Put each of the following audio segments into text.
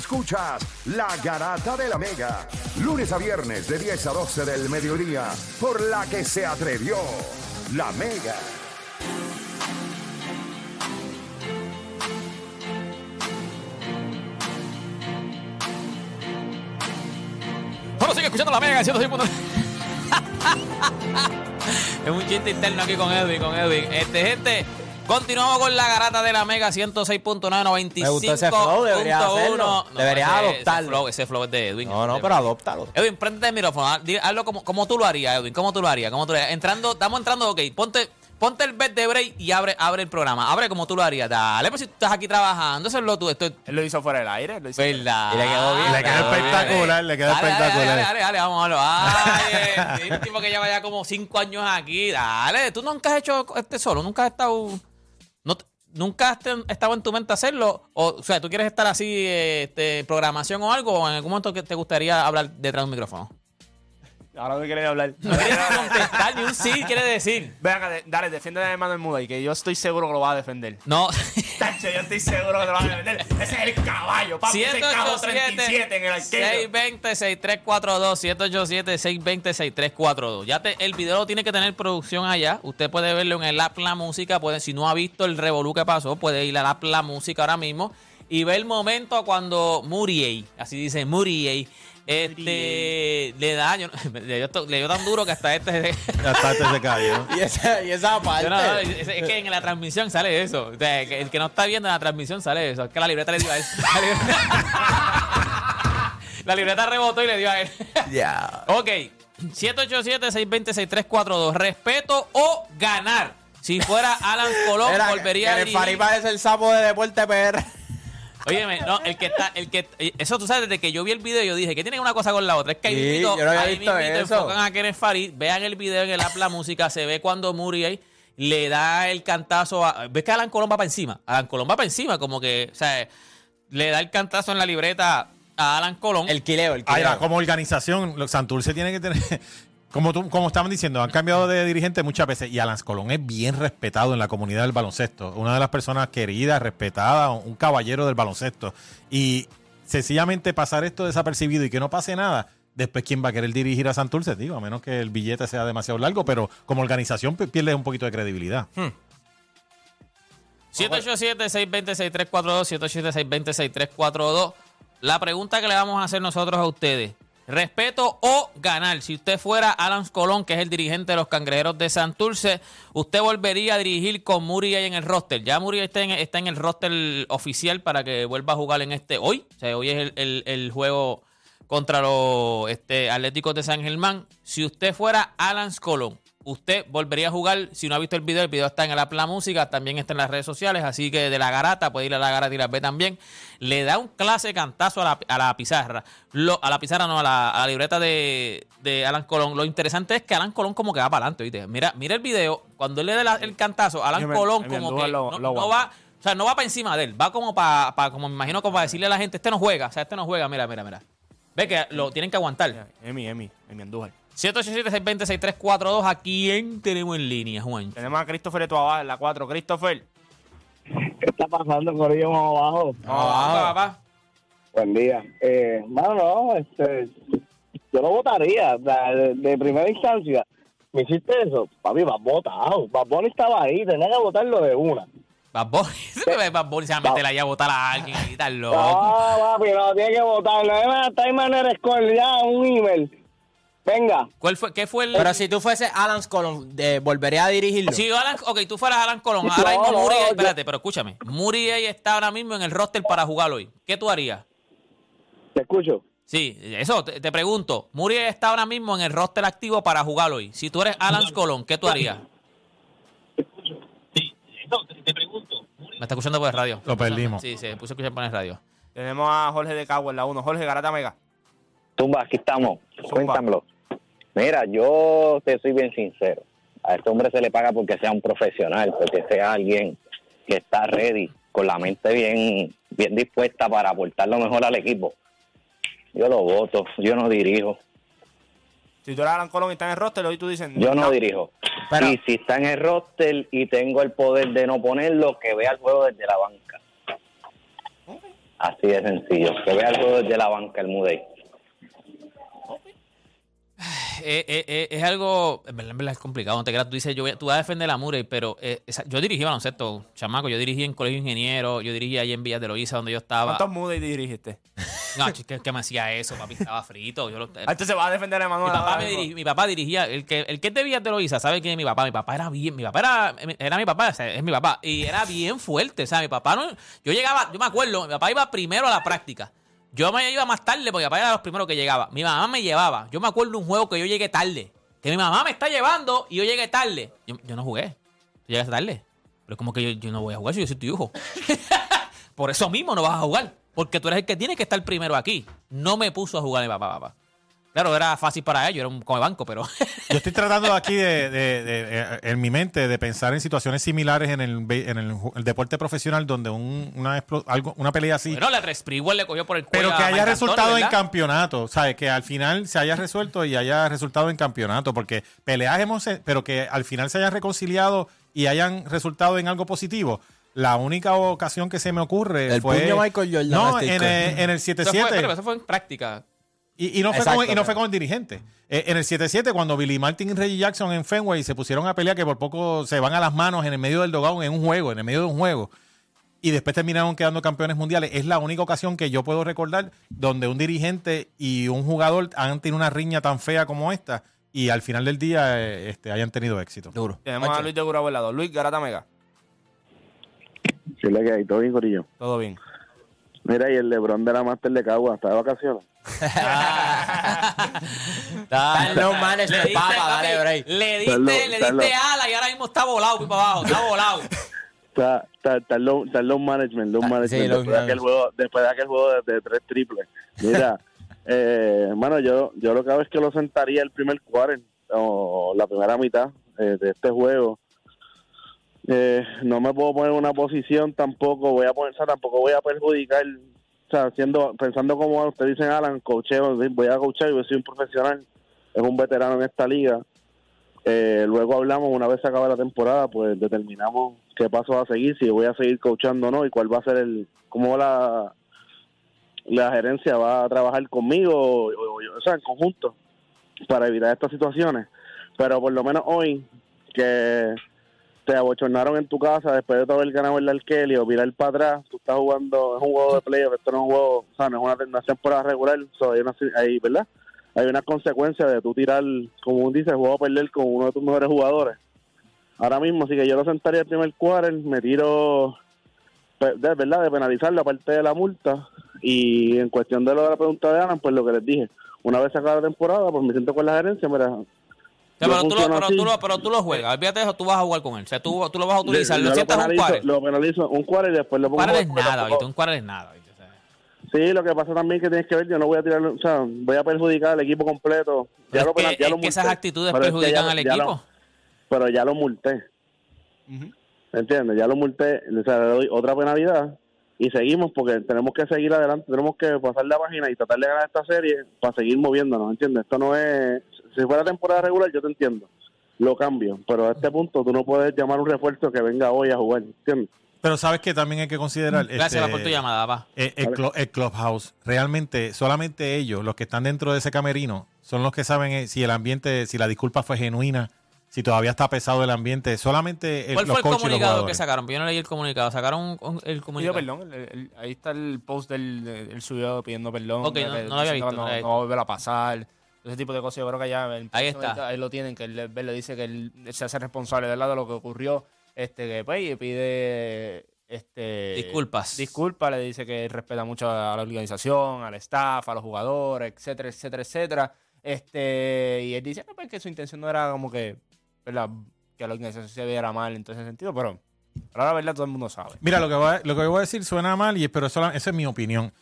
Escuchas La Garata de la Mega, lunes a viernes de 10 a 12 del mediodía, por la que se atrevió La Mega. Bueno, sigue escuchando la Mega 106.9. es un chiste interno aquí con Edwin, con Edwin. Este, gente, continuamos con la garata de la Mega 106.9, 95. Me gustó ese flow, debería hacerlo. Deberías ese- adoptarlo. Ese flow, ese flow es de Edwin. No, no, pero adóptalo. Edwin, préndete el micrófono. di- Hazlo como, como tú lo harías, Edwin. ¿Cómo tú lo harías? ¿Cómo tú lo harías? Entrando, estamos entrando, ok. Ponte, ponte el bed de break y abre, abre el programa. Abre como tú lo harías. Dale, pues si tú estás aquí trabajando, eso es lo tú. Esto es Él lo hizo fuera del aire. Lo hizo verdad. Y le quedó bien. Le quedó espectacular, le quedó Dale, dale, espectacular. Dale, dale, dale, vamos a verlo. Ay, el tipo que lleva ya como cinco años aquí. Dale, tú nunca has hecho este solo, nunca has estado. Nunca has estado en tu mente hacerlo. O, o sea, tú quieres estar así, este, programación o algo, o en algún momento que te gustaría hablar detrás de un micrófono. Ahora no quería hablar. No quieres contestar ni un sí, quiere decir. Ven acá, de- dale, defiende a Manuel Muda y que yo estoy seguro que lo va a defender. No. Tacho, yo estoy seguro que lo va a defender. Ese es el caballo, papi. Ese es el cabo 37 en el arquero. 620-6342, 787-620-6342. Ya te, el video tiene que tener producción allá. Usted puede verlo en el app La Música. Puede, si no ha visto el revolú que pasó, puede ir al app La Música ahora mismo y ver el momento cuando Muriel, así dice Muriel, este, le da, yo, le, dio, le dio tan duro que hasta este... Hasta este se cayó. Y esa, y esa parte. Yo no, no, es, es que en la transmisión sale eso. O sea, que el que no está viendo en la transmisión sale eso. Es que la libreta le dio a él. La libreta, la libreta rebotó y le dio a él. Ya. Ok. 787-620-6342. Respeto o ganar. Si fuera Alan Colón, Era, volvería a el dirigir. parece el sapo de Deporte PR. Óyeme, no, el que está, el que eso tú sabes, desde que yo vi el video yo dije que tiene una cosa con la otra. Es que ahí Sí, mismito- yo no había ahí visto mismito eso. enfocan a Kenneth Farid, vean el video en el app La Música, se ve cuando Muriel le da el cantazo a. ¿Ves que Alan Colón va para encima? Alan Colón va para encima, como que, o sea, le da el cantazo en la libreta a Alan Colón. El quileo, el Ahí quileo. va, como organización, Santurce tiene que tener. Como, tú, como estaban diciendo, han cambiado de dirigente muchas veces y Alan Colón es bien respetado en la comunidad del baloncesto. Una de las personas queridas, respetadas, un caballero del baloncesto. Y sencillamente pasar esto desapercibido y que no pase nada, después quién va a querer dirigir a Santurce, digo, a menos que el billete sea demasiado largo, pero como organización pues, pierde un poquito de credibilidad. 787-620-6342, 787-620-6342. La pregunta que le vamos a hacer nosotros a ustedes. Respeto o ganar. Si usted fuera Alan Colón, que es el dirigente de los cangrejeros de Santurce, usted volvería a dirigir con Muriel en el roster. Ya Muriel está en, el roster oficial para que vuelva a jugar en este hoy. O sea, hoy es el juego contra los este, Atléticos de San Germán. Si usted fuera Alan Colón, usted volvería a jugar. Si no ha visto el video, el video está en La Música, también está en las redes sociales. Así que de la garata, puede ir a la garata y la ve también. Le da un clase cantazo a la, a la pizarra. Lo- a la pizarra, no, a la, a la libreta de, de Alan Colón. Lo interesante es que Alan Colón como que va para adelante, ¿viste? Mira, mira el video. Cuando él le da la- el cantazo, Alan me- Colón como que lo- no, lo no va... O sea, no va para encima de él, va como para, como me imagino, como para decirle a la gente, este no juega, o sea, este no juega, mira, mira, mira. Ve que lo tienen que aguantar. Emi, Emi, Emi Andújar. 787-620-6342, ¿a quién tenemos en línea, Juan? Tenemos a Christopher Eto abajo en la 4. Christopher. ¿Qué está pasando, Corillo, más abajo? Vamos, papá. Buen día. Eh, mano, no, este, yo lo votaría de, de primera instancia. ¿Me hiciste eso? Papi, vas votado. Bad Bunny estaba ahí, tenía que votarlo de una. Bunny se va a meter ahí a votar a alguien y tal, loco. No, papi, no, tiene que votarlo. Debe estar en manera escolar, ya, un email. Venga. ¿Cuál fue, ¿Qué fue el...? Pero si tú fuese Alan Colón, de, ¿volvería a dirigirlo? Si Alan, ok, tú fueras Alan Colón, ahora No, mismo no, Muriel, yo- espérate, pero escúchame, Muriel está ahora mismo en el roster para jugar hoy. ¿Qué tú harías? Te escucho. Sí, eso, te, te pregunto. Muriel está ahora mismo en el roster activo para jugar hoy. Si tú eres Alan Colón, ¿qué tú harías? Me está escuchando por el radio. Lo perdimos. Sí, se puso a escuchar por el radio. Tenemos a Jorge de Cagua en la 1. Jorge Garata Mega. Tumba, aquí estamos. Zumba. Cuéntamelo. Mira, yo te soy bien sincero. A este hombre se le paga porque sea un profesional, porque sea alguien que está ready, con la mente bien, bien dispuesta para aportar lo mejor al equipo. Yo lo voto, yo no dirijo, Si tú eres Alan Colón y estás en el roster, hoy tú dices. yo no dirijo. Pero- y si está en el roster y tengo el poder de no ponerlo, que vea el juego desde la banca. Así de sencillo, que vea el juego desde la banca, el Mudey. Eh, eh, eh, es algo, en verdad, en verdad es complicado. No te creas, tú dices, yo voy a- tú vas a defender a Murray, pero eh, esa- yo dirigí baloncesto, chamaco. Yo dirigí en Colegio de Ingeniero, yo dirigí allí en Villas de Loíza, donde yo estaba. ¿Cuántos Moody dirigiste? No, chico, que, me hacía eso, papi, estaba frito. Yo lo, Ah, Entonces va a defender a mi, Emanuel. papá me mismo. dirigía, mi papá dirigía, el que, el que es de Villas de Loíza, ¿sabe quién es mi papá? Mi papá era bien, mi papá era, era mi papá, o sea, es mi papá, y era bien fuerte, o sea, mi papá no, yo llegaba, yo me acuerdo, mi papá iba primero a la práctica. Yo me iba más tarde porque papá era los primeros que llegaba. Mi mamá me llevaba. Yo me acuerdo de un juego que yo llegué tarde. Que mi mamá me está llevando y yo llegué tarde. Yo, yo no jugué. Tú llegaste tarde. Pero es como que yo, yo no voy a jugar si yo soy tu hijo. Por eso mismo no vas a jugar. Porque tú eres el que tiene que estar primero aquí. No me puso a jugar mi papá, papá. Claro, era fácil para ellos, era un come banco, pero. Yo estoy tratando aquí de, de- de- eh, en mi mente de pensar en situaciones similares en el, en el, deporte profesional donde un- una, explo- algo, una pelea así, bueno, la Sprewell le cogió por el cuello. pero que a haya resultado en campeonato, ¿sabes? Que al final se haya resuelto y haya resultado en campeonato, porque peleas hemos, pero que al final se hayan reconciliado y hayan resultado en algo positivo. La única ocasión que se me ocurre El fue... puño Michael Jordan No, en el, en el Eso fue, 7-7. pero eso fue en práctica. Y, y no, fue Exacto, con, y no fue con el dirigente. Eh, en el 7-7, cuando Billy Martin y Reggie Jackson en Fenway se pusieron a pelear, que por poco se van a las manos en el medio del dogado en un juego, en el medio de un juego, y después terminaron quedando campeones mundiales. Es la única ocasión que yo puedo recordar donde un dirigente y un jugador han tenido una riña tan fea como esta y al final del día eh, este, hayan tenido éxito. Duro. Tenemos a Luis de Gurabo al lado. Luis Garata Mega. Sí, le que hay todo bien, Corillo. Todo bien. Mira, y el Lebron de la Master de Cagua, ¿está de vacaciones? Está en low Le management, diste, papá, papi, dale break. le diste, le diste ala y ahora mismo está volado, pipa abajo, está volado. Está, está, está en low, está low management, low Ah, management, sí, low después, de aquel management. juego, después de aquel juego de, de tres triples. Mira, eh, hermano, yo, yo lo que hago es que lo sentaría el primer quarter, o la primera mitad eh, de este juego. Eh, no me puedo poner en una posición tampoco, voy a poner, o sea, tampoco voy a perjudicar, o sea, pensando como ustedes dicen, Alan, coacheo, voy a coachar, yo soy un profesional, es un veterano en esta liga. Eh, luego hablamos, una vez se acaba la temporada, pues determinamos qué paso va a seguir, si voy a seguir coachando o no, y cuál va a ser el, cómo la, la gerencia va a trabajar conmigo, o, o- o sea, en conjunto, para evitar estas situaciones. Pero por lo menos hoy, que te abochornaron en tu casa después de haber ganado el Arkelly o virar para atrás, tú estás jugando, es un juego de playoff, esto no es un juego, o sea, no es una, una temporada regular, so, hay una, hay, ¿verdad? Hay una consecuencia de tú tirar, como uno dice, juego a perder con uno de tus mejores jugadores. Ahora mismo, así que yo lo sentaría el primer quarter, me tiro, pe- de verdad, de penalizar la parte de la multa. Y en cuestión de lo de la pregunta de Alan, pues lo que les dije, una vez sacada la temporada, pues me siento con la gerencia, mira. Pero, tú lo, pero, tú lo, pero tú lo juegas, olvídate de eso, tú vas a jugar con él. O sea, tú, tú lo vas a utilizar, Yo lo sientas un. Lo penalizo un quarter y después lo Un pongo. cuadro es porque nada, ¿viste? Un cuadro es nada, ¿viste? O sea, Sí, lo que pasa también que tienes que ver, yo no voy a tirar, o sea, voy a perjudicar al equipo completo. pero lo es que, penal- ya es lo que esas actitudes es que perjudican ya- al ya lo- equipo. pero ya lo multé. ¿Entiendes? Ya lo multé, o sea, le doy otra penalidad y seguimos porque tenemos que seguir adelante, tenemos que pasar la página y tratar de ganar esta serie para seguir moviéndonos, ¿entiendes? Esto no es, si fuera temporada regular yo te entiendo, lo cambio, pero a este punto tú no puedes llamar un refuerzo que venga hoy a jugar, ¿entiendes? Pero sabes que también hay que considerar... Gracias este, por tu llamada, va. Eh, El, clu- el clubhouse, realmente solamente ellos, los que están dentro de ese camerino, son los que saben eh, si el ambiente, si la disculpa fue genuina, si todavía está pesado el ambiente. Solamente el, ¿Cuál los fue el comunicado que sacaron? Yo no leí el comunicado. Sacaron un- un- el Pidió comunicado. perdón. el- el- ahí está el post del, del subió pidiendo perdón. Ok, no- que- no lo había visto, no No, no va a volver a pasar. Ese tipo de cosas. Yo creo que ya el Ahí está. Ahí lo tienen, que él, él le dice que él se hace responsable del lado de lo que ocurrió. Este, que pues, y pide este Disculpas. Disculpas, le dice que él respeta mucho a la organización, al staff, a los jugadores, etcétera, etcétera, etcétera. Este, y él dice no, pues, que su intención no era como que, ¿verdad? que la organización se viera mal en todo ese sentido, pero Pero la verdad todo el mundo sabe. Mira, lo que voy a, lo que voy a decir suena mal, y, pero eso, esa es mi opinión.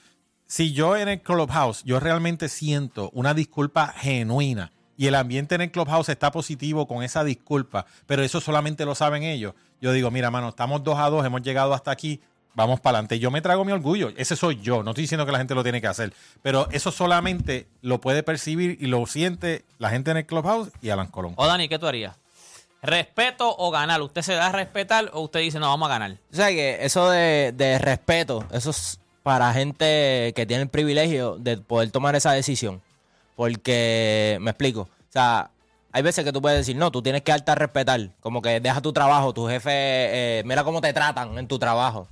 Si yo en el Clubhouse, yo realmente siento una disculpa genuina y el ambiente en el Clubhouse está positivo con esa disculpa, pero eso solamente lo saben ellos, yo digo, mira, mano, estamos dos a dos, hemos llegado hasta aquí, vamos para adelante. Yo me trago mi orgullo, ese soy yo, no estoy diciendo que la gente lo tiene que hacer, pero eso solamente lo puede percibir y lo siente la gente en el Clubhouse y Alan Colón. O Dani, ¿qué tú harías? ¿Respeto o ganar? ¿Usted se da a respetar o usted dice, no, vamos a ganar? O sea que eso de, de respeto, eso es para gente que tiene el privilegio de poder tomar esa decisión. Porque, me explico, o sea, hay veces que tú puedes decir, no, tú tienes que darte a respetar, como que deja tu trabajo, tu jefe, eh, mira cómo te tratan en tu trabajo.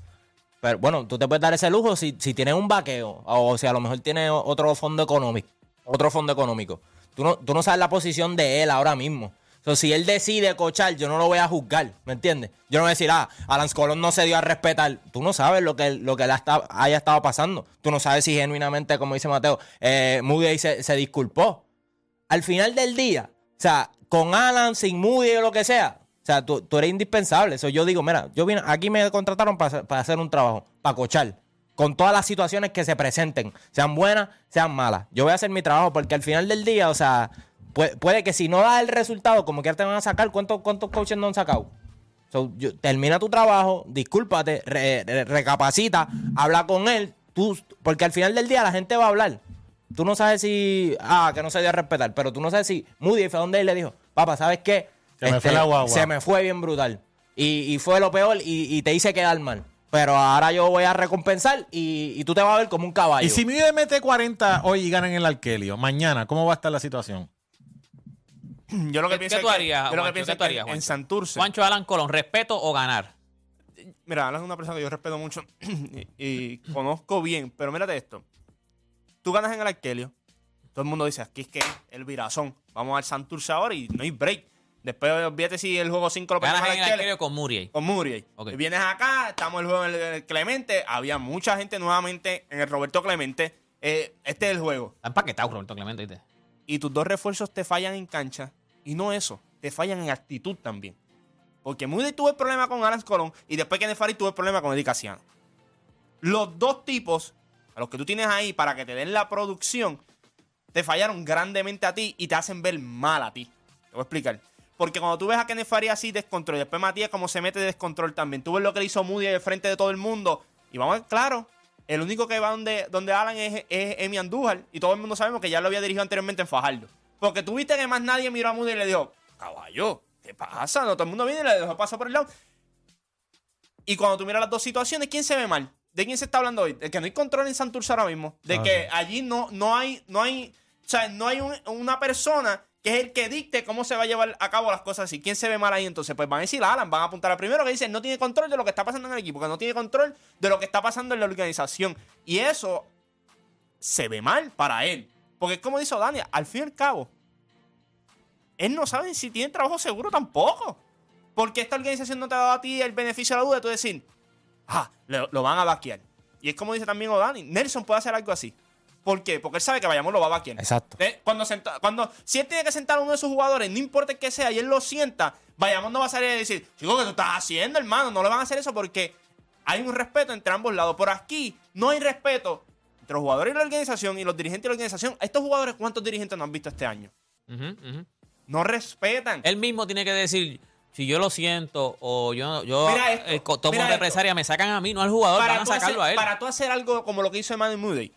Pero bueno, tú te puedes dar ese lujo si, si tienes un vaqueo, o si a lo mejor tienes otro fondo económico, otro fondo económico. Tú no, tú no sabes la posición de él ahora mismo. Entonces, si él decide cochar, yo no lo voy a juzgar, ¿me entiendes? Yo no voy a decir, ah, Alan Colón no se dio a respetar. Tú no sabes lo que, lo que le hasta- haya estado pasando. Tú no sabes si genuinamente, como dice Mateo, eh, Moody se, se disculpó. Al final del día, o sea, con Alan, sin Moody o lo que sea, o sea, tú, tú eres indispensable. Eso yo digo, mira, yo vine, aquí me contrataron para, para hacer un trabajo, para cochar. Con todas las situaciones que se presenten, sean buenas, sean malas. Yo voy a hacer mi trabajo porque al final del día, o sea, puede, puede que si no da el resultado, como que te van a sacar, ¿cuántos, cuántos coaches no han sacado? So, yo- termina tu trabajo, discúlpate, re- re- recapacita, habla con él, tú, porque al final del día la gente va a hablar. Tú no sabes si, ah, que no se dio a respetar, pero tú no sabes si Moody fue donde él le dijo, papá, ¿sabes qué? Este, Se me fue la guagua. Se me fue bien brutal. Y, y fue lo peor y, y te hice quedar mal. Pero ahora yo voy a recompensar y, y tú te vas a ver como un caballo. Y si Mide mete 40 hoy y ganan el Arkelio, mañana, ¿cómo va a estar la situación? Yo lo que ¿Qué- pienso qué tú que- harías, yo lo que pienso ¿Qué es tú que harías, en Juancho? Santurce. Juancho Alan Colón, ¿respeto o ganar? Mira, Alan es una persona que yo respeto mucho y, y conozco bien, pero mírate esto. Tú ganas en el Arkelio, todo el mundo dice, aquí es que el virazón. Vamos al Santurce ahora y no hay break. Después olvídate si el juego 5 lo Ganas en el arquero con Muriel. con Muriel. Ok. Y Vienes acá, estamos el juego en el, en el Clemente. Había mucha gente nuevamente en el Roberto Clemente. Eh, este es el juego. Está empaquetado, Roberto Clemente. ¿viste? Y tus dos refuerzos te fallan en cancha. Y no eso, te fallan en actitud también. Porque Moody tuvo el problema con Alan Colón y después que Nefari tuvo el problema con Eddie Casiano. Los dos tipos, a los que tú tienes ahí para que te den la producción, te fallaron grandemente a ti y te hacen ver mal a ti. Te voy a explicar. Porque cuando tú ves a Kenneth Farías así descontrol y después Matías como se mete de descontrol también, tú ves lo que le hizo Moody al frente de todo el mundo. Y vamos claro, el único que va donde, donde Alan es, es Emi Andújar y todo el mundo sabemos que ya lo había dirigido anteriormente en Fajardo. Porque tú viste que más nadie miró a Moody y le dijo, caballo, ¿qué pasa? No, todo el mundo viene y le dejó pasar por el lado. Y cuando tú miras las dos situaciones, ¿quién se ve mal? ¿De quién se está hablando hoy? De que no hay control en Santurce ahora mismo. De Ah, que allí no, no hay, no hay, o sea, no hay un- una persona que es el que dicte cómo se va a llevar a cabo las cosas así. ¿Quién se ve mal ahí? Entonces, pues van a decir Alan, van a apuntar al primero que dice no tiene control de lo que está pasando en el equipo, que no tiene control de lo que está pasando en la organización. Y eso se ve mal para él. Porque es como dice Dani, al fin y al cabo, él no sabe si tiene trabajo seguro tampoco. Porque esta organización no te ha dado a ti el beneficio de la duda tú decir, ah, lo, lo van a vaquear. Y es como dice también O'Dani, Nelson puede hacer algo así. ¿Por qué? Porque él sabe que Bayamón lo va a vaquear. Exacto. Eh, Cuando, senta- cuando si él tiene que sentar a uno de sus jugadores, no importa el que sea, y él lo sienta, Bayamón no va a salir a decir, chico, ¿qué tú estás haciendo, hermano? No le van a hacer eso porque hay un respeto entre ambos lados. Por aquí no hay respeto entre los jugadores y la organización y los dirigentes y la organización. Estos jugadores, ¿cuántos dirigentes no han visto este año? No respetan. Él mismo tiene que decir, si yo lo siento o yo, yo esto, eh, tomo represalia, me sacan a mí, no al jugador, van a tú sacarlo hacer, a él. para tú hacer algo como lo que hizo Emmanuel Moody,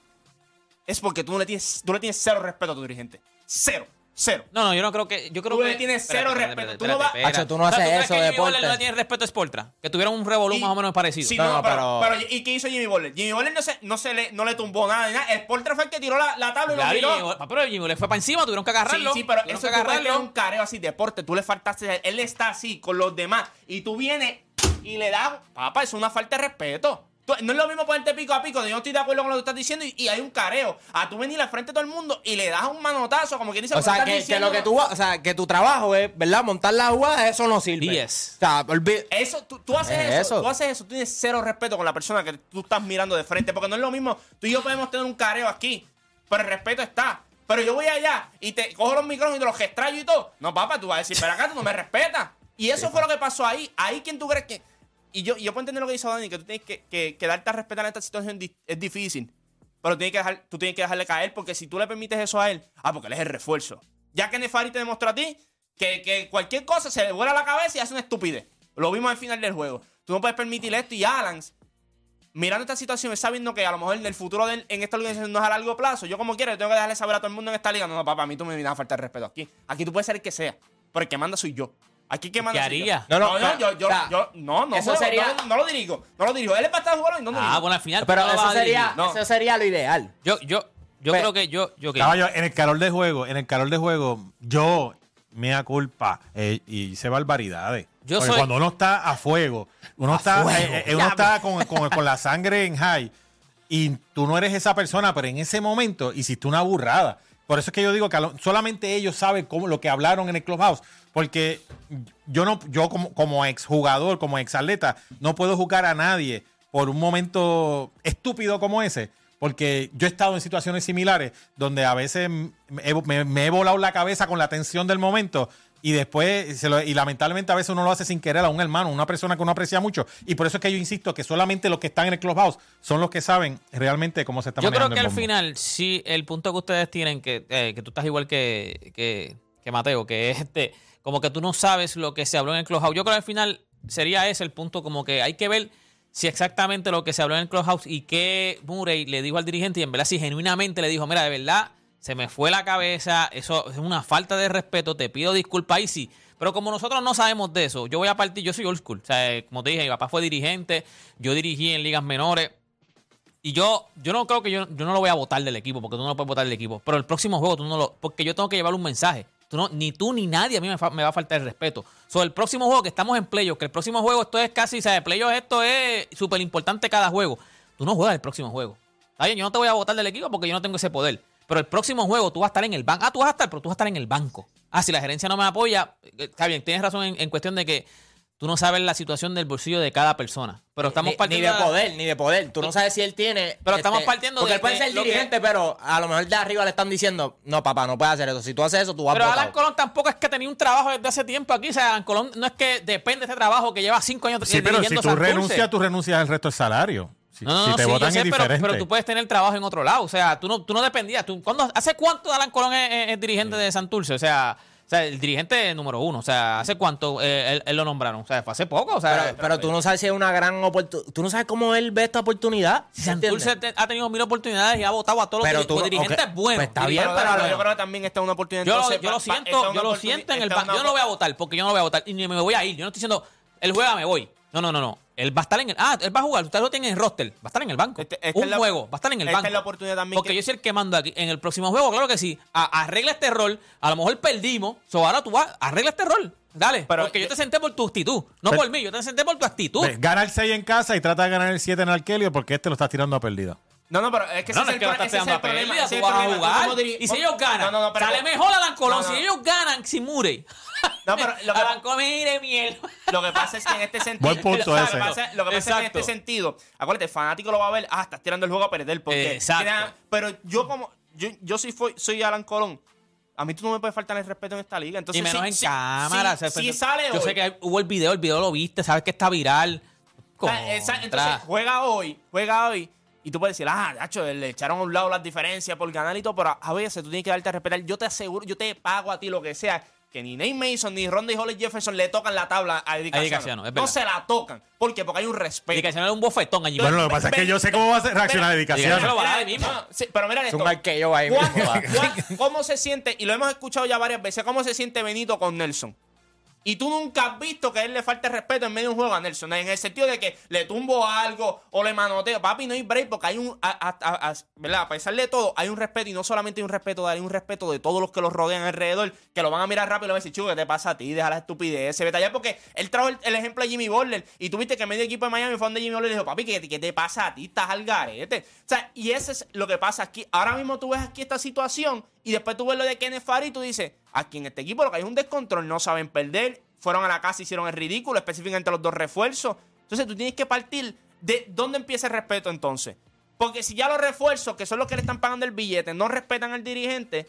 es porque tú no le tienes, tú le tienes cero respeto a tu dirigente. Cero. Cero. No, no, yo no creo que. Yo creo Tú que le tienes cero respeto. Tú no vas- Hacho, tú no O sea, haces crees eso, que Jimmy deporte? Butler no le tiene respeto a Sportra? Que tuvieron un revolú más o menos parecido. Sí, No, no, no, pero, pero- pero- ¿Y qué hizo Jimmy Butler? Jimmy Butler no se, no se, le, no le tumbó nada ni nada. El Porter fue el que tiró la, la tabla y lo. Butler- pero Jimmy Butler fue para encima, tuvieron que Sí, agarrarlo. sí, pero tuvieron eso tú es agarrarlo. un careo así, deporte. Tú le faltaste. Él está así con los demás. Y tú vienes y le das. Papá, es una falta de respeto. No es lo mismo ponerte pico a pico. de Yo no estoy de acuerdo con lo que tú estás diciendo. Y, y hay un careo. A tú venir al frente de todo el mundo y le das un manotazo, como quien dice. O sea, que, lo que tú, o sea, que tu trabajo es, ¿verdad? Montar la jugada, eso no sirve. Yes. O sea, Eso, tú, tú haces Es eso, eso. tú haces eso, tú tienes cero respeto con la persona que tú estás mirando de frente, porque no es lo mismo, tú y yo podemos tener un careo aquí, pero el respeto está. Pero yo voy allá y te cojo los micrófonos y te los extraño y todo. No, papá, tú vas a decir, pero acá tú no me respetas. Y eso fue lo que pasó ahí. Ahí, ¿quién tú crees que...? Y yo, yo puedo entender lo que dice Dani, que tú tienes que, que, que darte a respetar en esta situación es difícil. Pero tienes que tú tienes que dejarle caer porque si tú le permites eso a él, ah, porque él es el refuerzo. Ya que Nefari te demostró a ti que, que cualquier cosa se le vuela la cabeza y hace una estupidez. Lo vimos al final del juego. Tú no puedes permitir esto y Alans, mirando esta situación, sabiendo que a lo mejor el futuro en esta organización no es a largo plazo, yo como quiera, yo tengo que dejarle saber a todo el mundo en esta liga, no, no, papá, a mí tú me vienes a faltar respeto aquí. Aquí tú puedes ser el que sea, pero el que manda soy yo. Aquí soy yo. haría? No, no, no, yo, yo, o sea, yo- no, no, eso sería- no, no lo dirijo, no lo dirijo. Él es para estar jugando y no lo Ah, dirijo. bueno, al final. Pero no eso sería, No. eso sería lo ideal. Yo, yo, yo creo que yo, yo que. Caballo, en el calor de juego, en el calor de juego, yo, mea culpa, eh, y hice barbaridades. Yo Porque soy- cuando uno está a fuego, uno está, eh, eh, uno está con, con- con la sangre en high, y tú no eres esa persona, pero en ese momento hiciste una burrada. Por eso es que yo digo que solamente ellos saben cómo, lo que hablaron en el clubhouse. Porque yo no, yo como, como exjugador, como exatleta, no puedo jugar a nadie por un momento estúpido como ese. Porque yo he estado en situaciones similares donde a veces me me- me he volado la cabeza con la tensión del momento y después, se lo- y lamentablemente a veces uno lo hace sin querer a un hermano, una persona que uno aprecia mucho. Y por eso es que yo insisto que solamente los que están en el clubhouse son los que saben realmente cómo se está Yo creo que el al final, sí, el punto que ustedes tienen, que, eh, que tú estás igual que, que, que Mateo, que es este, como que tú no sabes lo que se habló en el Clubhouse. Yo creo que al final sería ese el punto, como que hay que ver si exactamente lo que se habló en el Clubhouse y qué Murray le dijo al dirigente y en verdad si genuinamente le dijo, mira, de verdad, se me fue la cabeza, eso es una falta de respeto, te pido disculpas y sí. Pero como nosotros no sabemos de eso, yo voy a partir, yo soy old school. O sea, eh, como te dije, mi papá fue dirigente, yo dirigí en ligas menores. Y yo, yo no creo que yo, yo no lo voy a votar del equipo, porque tú no lo puedes votar del equipo. Pero el próximo juego tú no lo. Porque yo tengo que llevar un mensaje. Tú no, ni tú ni nadie a mí me, va a faltar el respeto. Sobre el próximo juego, que estamos en playoffs, que el próximo juego esto es casi, ¿sabes? Playoffs esto es súper importante cada juego. Tú no juegas el próximo juego. Está yo no te voy a votar del equipo porque yo no tengo ese poder. Pero el próximo juego tú vas a estar en el banco. Ah, tú vas a estar, pero tú vas a estar en el banco. Ah, si la gerencia no me apoya, eh, está bien, tienes razón en, en cuestión de que tú no sabes la situación del bolsillo de cada persona. Pero estamos ni, ni partiendo de poder, ni de poder. Tú no sabes si él tiene. este, Pero estamos partiendo Porque de- él puede de ser que- dirigente, pero a lo mejor de arriba le están diciendo, no, papá, no puedes hacer eso. Si tú haces eso, tú vas Pero botado". Alan Colón tampoco es que tenía un trabajo desde hace tiempo aquí. O sea, Alan Colón no es que depende de este trabajo que lleva cinco años Sí, pero si dirigiendo tú renuncias, tú renuncias al resto del salario. Si, No, no, si no, te sí, votan sé, es pero, diferente. pero tú puedes tener trabajo en otro lado. O sea, tú no, tú no dependías. Tú, ¿cuándo- ¿Hace cuánto Alan Colón es, es- es dirigente de Santurce? O sea, o sea, el dirigente número uno. O sea, ¿hace cuánto eh, él, él lo nombraron? O sea, fue hace poco. O sea, Pero, pero tú no sabes si es una gran oportunidad. Tú no sabes cómo él ve esta oportunidad. si Santurce ha tenido mil oportunidades y ha votado a todos los, Pero tú los no- dirigentes ok, buenos. pues está bien, Pero, yo creo que también esta es una oportunidad. Yo, lo- entonces, yo lo siento, yo lo siento en el Yo no lo voy a votar porque yo no lo voy a votar y ni me voy a ir. Yo no estoy diciendo, él juega, me voy. No, no, no, no. Él va a estar en el. Ah, él va a jugar. Ustedes lo tienen en el roster. Va a estar en el banco. Este- Un es la- juego. Va a estar en el esta banco. es la oportunidad también Porque que- yo soy el que mando aquí. En el próximo juego, claro que sí. A- arregla este rol. A lo mejor perdimos. So ahora tú vas, arregla este rol. Dale. Pero porque yo, yo- te senté por tu actitud. No Pero- por mí. Yo te senté por tu actitud. Ve, Gana el 6 en casa y trata de ganar el 7 en Arkelio porque este lo estás tirando a perdida. No, no, pero es que No, no ese es que el lo pro- estás ese es el a problema, pérdida, ese tú es el vas a problema. Jugar. diri- Y si ellos ganan, No, no, no, pero- sale mejor Alan Colón. No, no. Si ellos ganan sin Murray. No, pero lo que- Alan Colón, mire, miel. Lo que pasa es que en este sentido. Buen punto lo que ese. pasa- lo que pasa es que en Exacto. este sentido, acuérdate, el fanático lo va a ver, ah, estás tirando el juego a perder. Porque Exacto. tiene- pero yo como. Yo, yo sí fui- soy Alan Colón. A mí tú no me puedes faltar el respeto en esta liga. Entonces, y menos sí- en sí- cámara. sea, sí pues, sale Yo hoy. sé que hubo el video, el video lo viste, sabes que está viral. Contra. entonces, juega hoy, juega hoy. Y tú puedes decir, ah, Nacho, le echaron a un lado las diferencias por ganar y todo, pero a veces tú tienes que darte a respetar. Yo te aseguro, yo te pago a ti lo que sea, que ni Nate Mason ni Ronda y Holly Jefferson le tocan la tabla a Eddie A Eddie Casiano. Casiano, es No se la tocan. ¿Por qué? Porque hay un respeto. Le da un bofetón allí. Bueno, lo que pasa es que yo sé cómo va a reaccionar. No, sí, pero mira Es esto. un arqueo ahí ¿Cuán- mismo, va. cuán- ¿Cómo se siente? Y lo hemos escuchado ya varias veces. ¿Cómo se siente Benito con Nelson? Y tú nunca has visto que a él le falte respeto en medio de un juego a Nelson. En el sentido de que le tumbo algo o le manoteo. Papi, no hay break porque hay un. A, a- ¿Verdad? A pesar de todo, hay un respeto. Y no solamente hay un respeto de hay un respeto de todos los que los rodean alrededor. Que lo van a mirar rápido y le van a decir, chulo, ¿qué te pasa a ti? Deja la estupidez. Vete allá porque él trajo el, ejemplo de Jimmy Butler. Y tuviste que medio equipo de Miami fue donde Jimmy Butler le dijo, papi, ¿qué, qué te pasa a ti? Estás al garete. O sea, y ese es lo que pasa aquí. Ahora mismo tú ves aquí esta situación y después tú ves lo de Kenneth Farry y tú dices, aquí en este equipo lo que hay es un descontrol, no saben perder, fueron a la casa, hicieron el ridículo, específicamente los dos refuerzos. Entonces tú tienes que partir de dónde empieza el respeto entonces. Porque si ya los refuerzos, que son los que le están pagando el billete, no respetan al dirigente,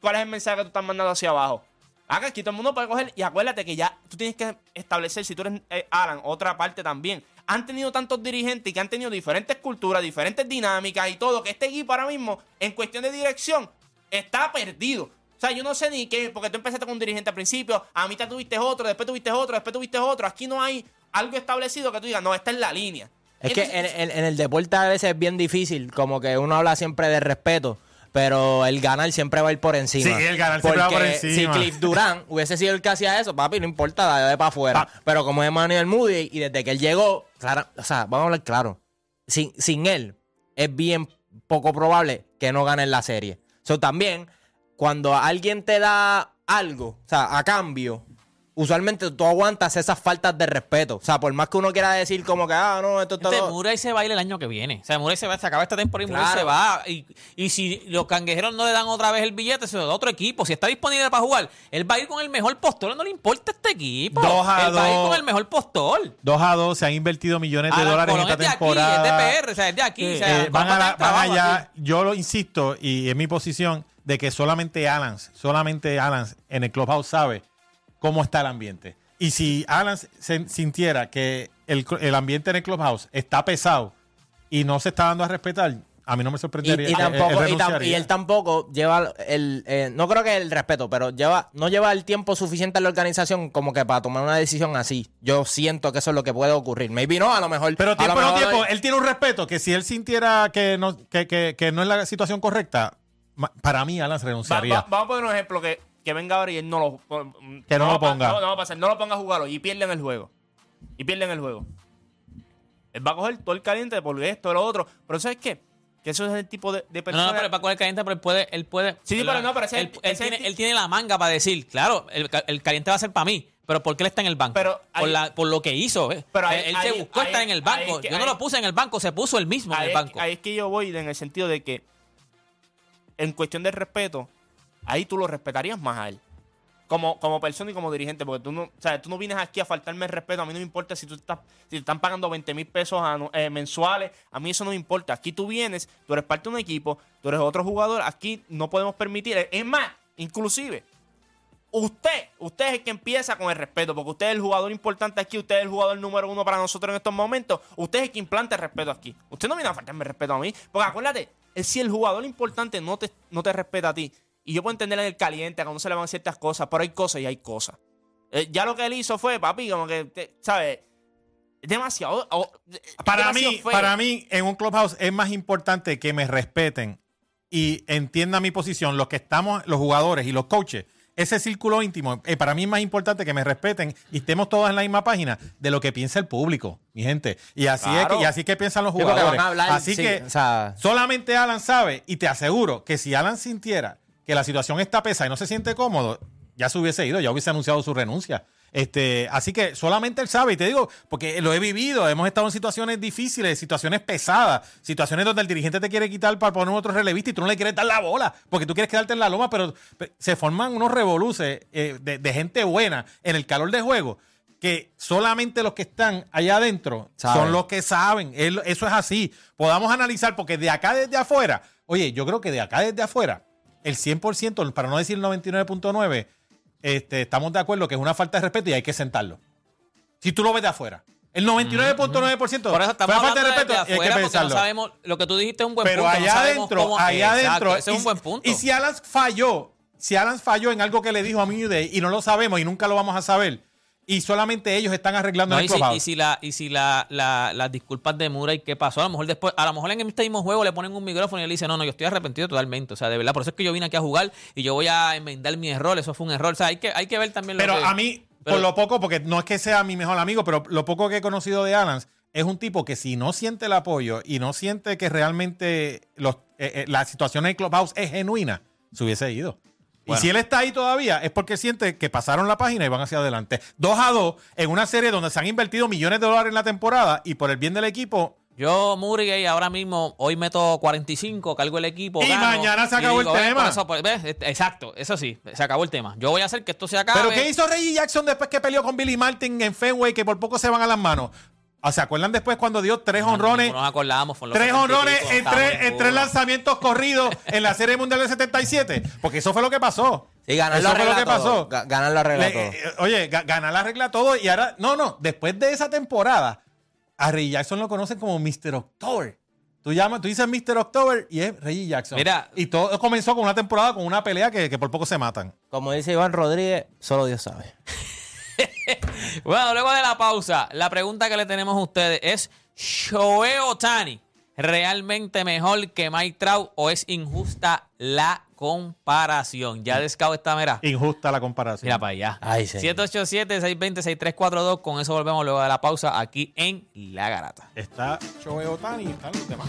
¿cuál es el mensaje que tú estás mandando hacia abajo? Acá aquí todo el mundo puede coger y acuérdate que ya tú tienes que establecer, si tú eres eh, Alan, otra parte también. Han tenido tantos dirigentes que han tenido diferentes culturas, diferentes dinámicas y todo, que este equipo ahora mismo, en cuestión de dirección, está perdido. O sea, yo no sé ni qué, porque tú empezaste con un dirigente al principio, a mitad tuviste otro, después tuviste otro, después tuviste otro. Aquí no hay algo establecido que tú digas, no, esta es la línea. Es que en, en- en el deporte a veces es bien difícil, como que uno habla siempre de respeto, pero el ganar siempre va a ir por encima. Sí, el ganar siempre va por encima. Si Cliff Durán hubiese sido el que hacía eso, papi, no importa, dale para afuera. Pa- Pero como es Manuel Moody, y desde que él llegó, claro, o sea, vamos a hablar claro, sin, sin él es bien poco probable que no gane la serie. So, también, cuando alguien te da algo, o sea, a cambio, usualmente tú aguantas esas faltas de respeto. O sea, por más que uno quiera decir como que, ah, no, esto Este todo... Murray se va a ir el año que viene. O sea, Murray se va, se acaba esta temporada y Murray Claro. se va. Y, y si los canguejeros no le dan otra vez el billete, se lo da a otro equipo. Si está disponible para jugar, él va a ir con el mejor postor. No le importa este equipo. Dos a él va a ir dos. con el mejor postor. 2 a 2, se han invertido millones de Alan dólares en esta es de temporada. aquí, es de PR, o sea, es de aquí. o sea, Eh, van, a la- van allá, aquí. yo lo insisto, y es mi posición, de que solamente Alan, solamente Alan en el clubhouse sabe cómo está el ambiente. Y si Alan se sintiera que el, el ambiente en el clubhouse está pesado y no se está dando a respetar, a mí no me Y, sorprendería. y eh, tampoco, él y, tam- y él tampoco lleva el, eh, no creo que el respeto, pero lleva, no lleva el tiempo suficiente en la organización como que para tomar una decisión así. Yo siento que eso es lo que puede ocurrir. Maybe no, a lo mejor. Pero tiempo no tiempo, él tiene un respeto que si él sintiera que no, que, que- que no es la situación correcta, para mí Alan Va- renunciaría. va- vamos a poner un ejemplo que, que venga ahora y él no lo Que no lo va a ponga. No, no va a pasar, no lo ponga a jugar hoy y pierden el juego. Y pierden el juego. Él va a coger todo el caliente por esto, lo otro. Pero ¿sabes qué? Que eso es el tipo de, de No, persona. no, pero para el caliente, pero él puede, él puede. Sí, ¿verdad? pero no, pero ese- él, él ese- tiene, él tiene la manga para decir, claro, el, el caliente va a ser para mí, pero ¿por qué él está en el banco? Pero por, la- por lo que hizo, ¿eh? Pero él se buscó estar en el banco. es que- Yo no lo puse en el banco, se puso él mismo en el banco. ahí es que yo voy en el sentido de que, en cuestión de respeto, ahí tú lo respetarías más a él. Como, como persona y como dirigente, porque tú no, o sea, tú no vienes aquí a faltarme el respeto. A mí no me importa si tú estás, si te están pagando 20 mil pesos eh, mensuales. A mí eso no importa. Aquí tú vienes, tú eres parte de un equipo, tú eres otro jugador. Aquí no podemos permitir. Es más, inclusive, usted, usted es el que empieza con el respeto, porque usted es el jugador importante aquí, usted es el jugador número uno para nosotros en estos momentos, usted es el que implanta el respeto aquí. Usted no viene a faltarme respeto a mí, porque acuérdate, si el jugador importante no te, no te respeta a ti, y yo puedo entender en el caliente, cuando se le van ciertas cosas, pero hay cosas y hay cosas. Eh, ya lo que él hizo fue, papi, como que, te- ¿sabes? Es demasiado. oh, Para demasiado mí, feo. para mí, en un clubhouse es más importante que me respeten y entiendan mi posición, los que estamos, los jugadores y los coaches. Ese círculo íntimo, eh, para mí es más importante que me respeten y estemos todos en la misma página de lo que piensa el público, mi gente. Y así es que, y así que piensan los jugadores. hablar, así sí, que o sea- solamente Alan sabe, y te aseguro que si Alan sintiera que la situación está pesa y no se siente cómodo, ya se hubiese ido, ya hubiese anunciado su renuncia. Este, así que solamente él sabe, y te digo, porque lo he vivido, hemos estado en situaciones difíciles, situaciones pesadas, situaciones donde el dirigente te quiere quitar para poner otro relevista y tú no le quieres dar la bola, porque tú quieres quedarte en la loma, pero pe- se forman unos revoluces eh, de, de gente buena en el calor de juego. Que solamente los que están allá adentro Saben. son los que saben. Es- Eso es así. Podamos analizar, porque de acá desde afuera, oye, yo creo que de acá desde afuera, el 100%, para no decir el 99.9%, este, estamos de acuerdo que es una falta de respeto y hay que sentarlo. Si tú lo ves de afuera. El 99.9% Por eso estamos falta de respeto de y hay que afuera porque no pensarlo. sabemos, lo que tú dijiste es un buen Pero punto. no allá sabemos adentro, cómo- allá adentro. Ese es y- un buen punto. Y si Alan falló, si Alan falló en algo que le dijo a New Day y no lo sabemos y nunca lo vamos a saber, y solamente ellos están arreglando No, el y si, y si, la, y si la, la- las disculpas de Murray, ¿qué pasó? A lo mejor después, a lo mejor en este mismo juego le ponen un micrófono y él dice, no, no, yo estoy arrepentido totalmente. O sea, de verdad, por eso es que yo vine aquí a jugar y yo voy a enmendar mi error. Eso fue un error. O sea, hay que, hay que ver también lo Pero que- a mí, pero- por lo poco, porque no es que sea mi mejor amigo, pero lo poco que he conocido de Alan es un tipo que si no siente el apoyo y no siente que realmente los, eh, eh, la situación en el clubhouse es genuina, se hubiese ido. Bueno. Y si él está ahí todavía, es porque siente que pasaron la página y van hacia adelante. 2 a 2 en una serie donde se han invertido millones de dólares en la temporada y por el bien del equipo, Yo, Murray, ahora mismo, hoy meto 45, cargo el equipo. Y gano, mañana se acabó el "Ven, tema". eso, pues, Exacto, eso sí, se acabó el tema. Yo voy a hacer que esto se acabe. ¿Pero qué hizo Reggie Jackson después que peleó con Billy Martin en Fenway, que por poco se van a las manos? O ¿Se acuerdan después cuando dio tres honrones? No nos acordábamos. Tres 70 y honrones en tres, en en tres Cuba. lanzamientos corridos en la Serie Mundial del 77. Porque eso fue lo que pasó. Sí, ganar Eso lo fue lo que todo. pasó. Ga- Ganar lo arregla Le- todo. eh, oye, ga- ganar la regla todo y ahora. No, no. Después de esa temporada, a Reggie Jackson lo conocen como Mr. October. Tú llamas, tú dices Mr. October y es Reggie Jackson. Mira. Y todo comenzó con una temporada con una pelea que, que por poco se matan. Como dice Iván Rodríguez, solo Dios sabe. Bueno, luego de la pausa, la pregunta que le tenemos a ustedes es: ¿Shohei Otani realmente mejor que Mike Trout o es injusta la comparación? Ya descabo esta mera. Injusta la comparación. Mira para allá. Ay, señor. 787-620-6342. Con eso volvemos luego de la pausa aquí en La Garata. Está Shohei Otani y están los demás.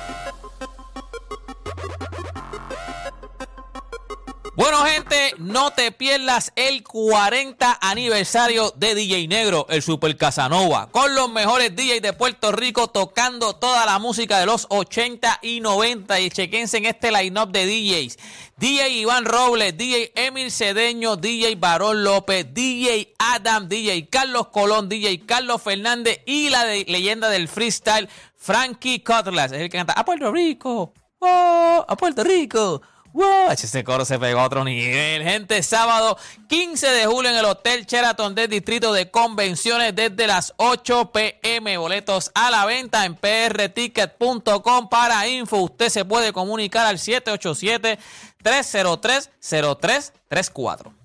Bueno, gente, no te pierdas el 40 aniversario de DJ Negro, el Super Casanova, con los mejores DJs de Puerto Rico tocando toda la música de los 80 y 90. Y chequense en este line-up de DJs. DJ Iván Robles, DJ Emil Cedeño, DJ Barón López, DJ Adam, DJ Carlos Colón, DJ Carlos Fernández y la leyenda del freestyle, Frankie Cutlass. Es el que canta a Puerto Rico. ¡Oh! A Puerto Rico. ¡Wow! Ese coro se pegó a otro nivel. Gente, sábado 15 de julio en el Hotel Sheraton del Distrito de Convenciones desde las 8 pm. Boletos a la venta en prticket.com para info. Usted se puede comunicar al 787-303-0334.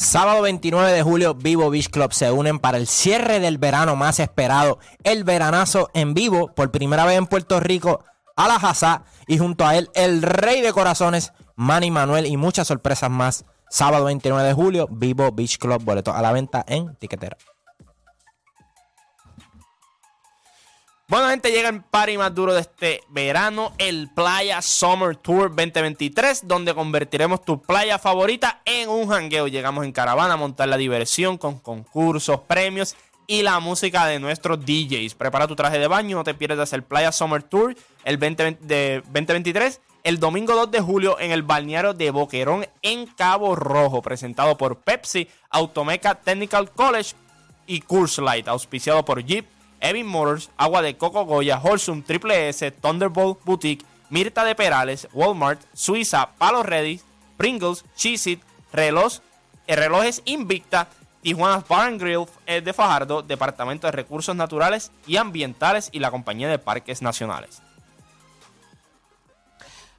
Sábado 29 de julio, Vivo Beach Club se unen para el cierre del verano más esperado, el veranazo en vivo, por primera vez en Puerto Rico, a la Hazá, y junto a él, el rey de corazones, Manny Manuel, y muchas sorpresas más. Sábado 29 de julio, Vivo Beach Club, boletos a la venta en Tiquetera. Bueno, gente, llega el party más duro de este verano, el Playa Summer Tour 2023, donde convertiremos tu playa favorita en un jangueo. Llegamos en caravana a montar la diversión con concursos, premios y la música de nuestros DJs. Prepara tu traje de baño, no te pierdas el Playa Summer Tour el 2020 de 2023, el domingo 2 de julio en el balneario de Boquerón en Cabo Rojo, presentado por Pepsi, Automeca Technical College y Curse Light, auspiciado por Jeep, Evin Motors, Agua de Coco Goya, Holsum, Triple S, Thunderbolt Boutique, Mirta de Perales, Walmart, Suiza, Palo Ready, Pringles, Cheez It, Reloj, eh, Relojes Invicta, Tijuana Bar and Grill eh, de Fajardo, Departamento de Recursos Naturales y Ambientales y la Compañía de Parques Nacionales.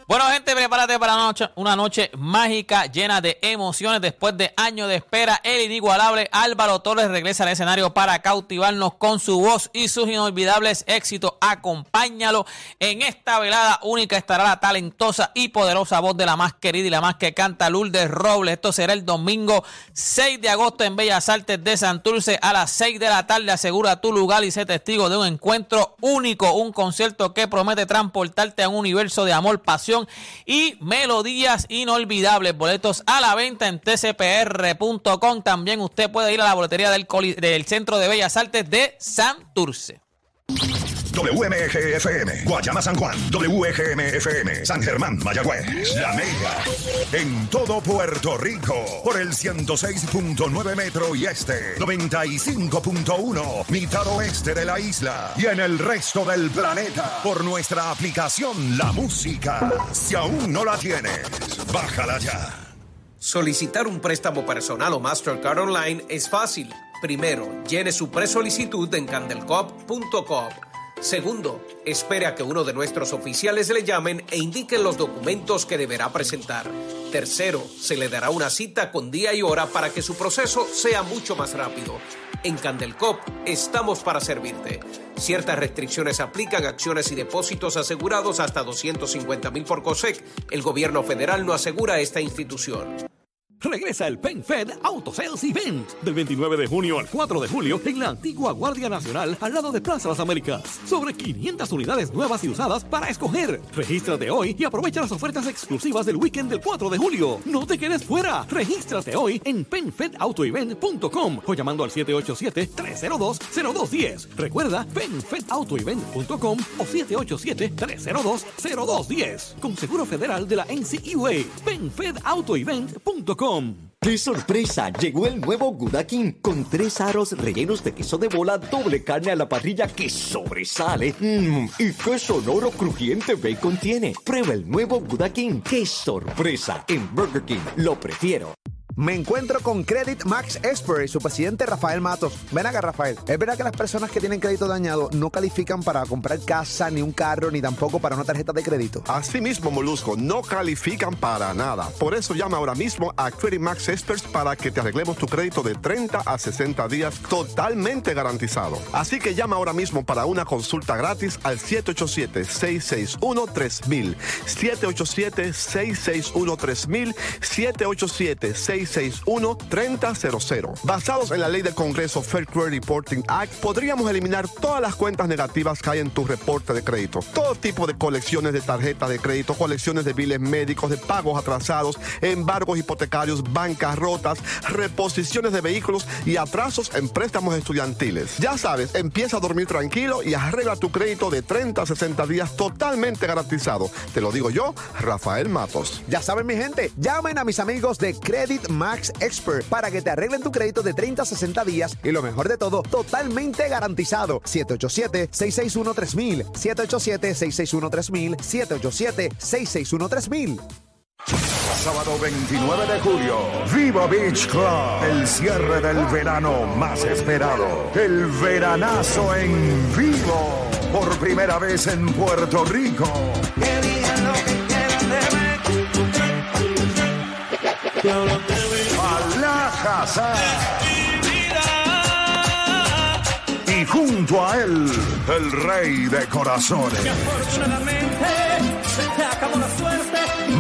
Bueno, gente, prepárate para una noche, una noche mágica llena de emociones. Después de años de espera, el inigualable Álvaro Torres regresa al escenario para cautivarnos con su voz y sus inolvidables éxitos. Acompáñalo en esta velada única. Estará la talentosa y poderosa voz de la más querida y la más que canta, Lourdes Robles. Esto será el domingo 6 de agosto en Bellas Artes de Santurce a las 6 de la tarde. Asegura tu lugar y sé testigo de un encuentro único, un concierto que promete transportarte a un universo de amor, pasión y melodías inolvidables. Boletos a la venta en tcpr.com. También usted puede ir a la boletería del, del Centro de Bellas Artes de Santurce. WMGFM, Guayama San Juan, WGMFM, San Germán, Mayagüez, La Mega, en todo Puerto Rico, por el 106.9 metro y este, 95.1, mitad oeste de la isla, y en el resto del planeta, por nuestra aplicación La Música. Si aún no la tienes, bájala ya. Solicitar un préstamo personal o Mastercard Online es fácil. Primero, llene su presolicitud en candelcop.com. Segundo, espere a que uno de nuestros oficiales le llamen e indiquen los documentos que deberá presentar. Tercero, se le dará una cita con día y hora para que su proceso sea mucho más rápido. En Candelcop estamos para servirte. Ciertas restricciones aplican acciones y depósitos asegurados hasta 250 mil por COSEC. El gobierno federal no asegura esta institución. Regresa el PenFed Auto Sales Event del 29 de junio al 4 de julio en la antigua Guardia Nacional al lado de Plaza Las Américas. Sobre 500 unidades nuevas y usadas para escoger. Regístrate hoy y aprovecha las ofertas exclusivas del weekend del 4 de julio. No te quedes fuera. Regístrate hoy en penfedautoevent.com o llamando al 787-302-0210. Recuerda penfedautoevent.com o 787-302-0210. Con Seguro Federal de la NCUA. penfedautoevent.com. ¡Qué sorpresa! Llegó el nuevo Gudakin con tres aros rellenos de queso de bola, doble carne a la parrilla que sobresale. Mmm, y qué sonoro crujiente bacon tiene. Prueba el nuevo Gudakin. ¡Qué sorpresa! En Burger King lo prefiero. Me encuentro con Credit Max Expert y su presidente Rafael Matos. Ven acá, Rafael. ¿Es verdad que las personas que tienen crédito dañado no califican para comprar casa, ni un carro, ni tampoco para una tarjeta de crédito? Así mismo, Molusco, no califican para nada. Por eso llama ahora mismo a Credit Max Experts para que te arreglemos tu crédito de 30 a 60 días totalmente garantizado. Así que llama ahora mismo para una consulta gratis al 787-661-3000. 787-661-3000. 787-661-3000. Basados en la ley del Congreso Fair Credit Reporting Act, podríamos eliminar todas las cuentas negativas que hay en tu reporte de crédito. Todo tipo de colecciones de tarjetas de crédito, colecciones de biles médicos, de pagos atrasados, embargos hipotecarios, bancarrotas, reposiciones de vehículos y atrasos en préstamos estudiantiles. Ya sabes, empieza a dormir tranquilo y arregla tu crédito de 30 a 60 días totalmente garantizado. Te lo digo yo, Rafael Matos. Ya saben, mi gente, llamen a mis amigos de Credit Max Expert para que te arreglen tu crédito de 30 a 60 días y lo mejor de todo, totalmente garantizado. 787-661-3000. 787-661-3000. 787-661-3000. Sábado 29 de julio, Viva Beach Club, el cierre del verano más esperado. El veranazo en vivo, por primera vez en Puerto Rico. A la casa. Y junto a él, el rey de corazones.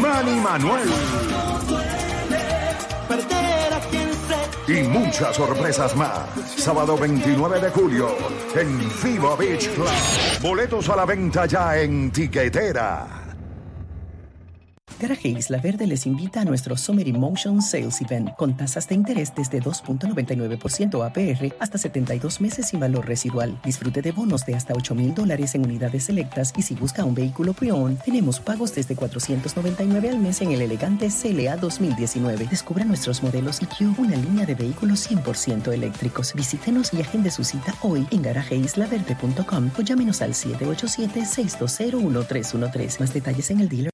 Manny Manuel. Y muchas sorpresas más. Sábado 29 de julio en Viva Beach Club. Boletos a la venta ya en Tiquetera. Garaje Isla Verde les invita a nuestro Summer Emotion Sales Event con tasas de interés desde 2.99% APR hasta 72 meses sin valor residual. Disfrute de bonos de hasta 8 mil dólares en unidades selectas y si busca un vehículo pre-owned, tenemos pagos desde 499 al mes en el elegante CLA 2019. Descubra nuestros modelos EQ, una línea de vehículos 100% eléctricos. Visítenos y agende su cita hoy en garajeislaverde.com o llámenos al 787-620-1313. Más detalles en el dealer.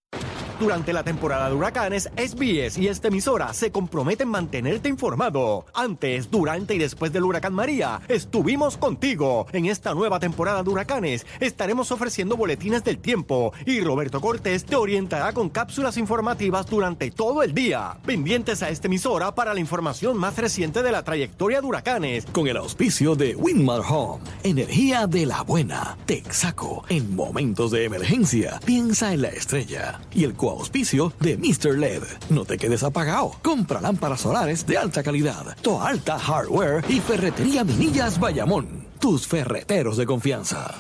Durante la temporada de huracanes, SBS y esta emisora se comprometen a mantenerte informado. Antes, durante y después del huracán María, estuvimos contigo. En esta nueva temporada de huracanes, estaremos ofreciendo boletines del tiempo y Roberto Cortés te orientará con cápsulas informativas durante todo el día. Pendientes a esta emisora para la información más reciente de la trayectoria de huracanes. Con el auspicio de Winmar Home, energía de la buena. Texaco, en momentos de emergencia, piensa en la estrella. Y el auspicio de Mr. LED. No te quedes apagado. Compra lámparas solares de alta calidad. Toa Alta Hardware y Ferretería Minillas Bayamón. Tus ferreteros de confianza.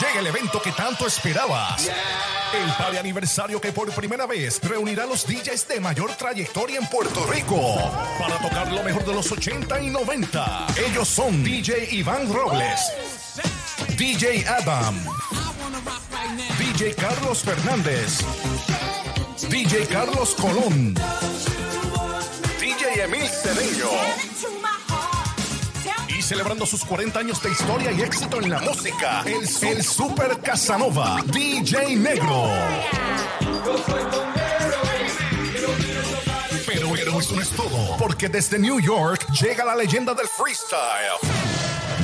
Llega el evento que tanto esperabas. El party aniversario que por primera vez reunirá a los DJs de mayor trayectoria en Puerto Rico para tocar lo mejor de los 80 y 90. Ellos son DJ Iván Robles, DJ Adam, DJ Carlos Fernández, DJ Carlos Colón, DJ Emil Cedeño. Y celebrando sus 40 años de historia y éxito en la música, el, Super Casanova, DJ Negro. Pero, pero eso no es todo, porque desde New York llega la leyenda del freestyle.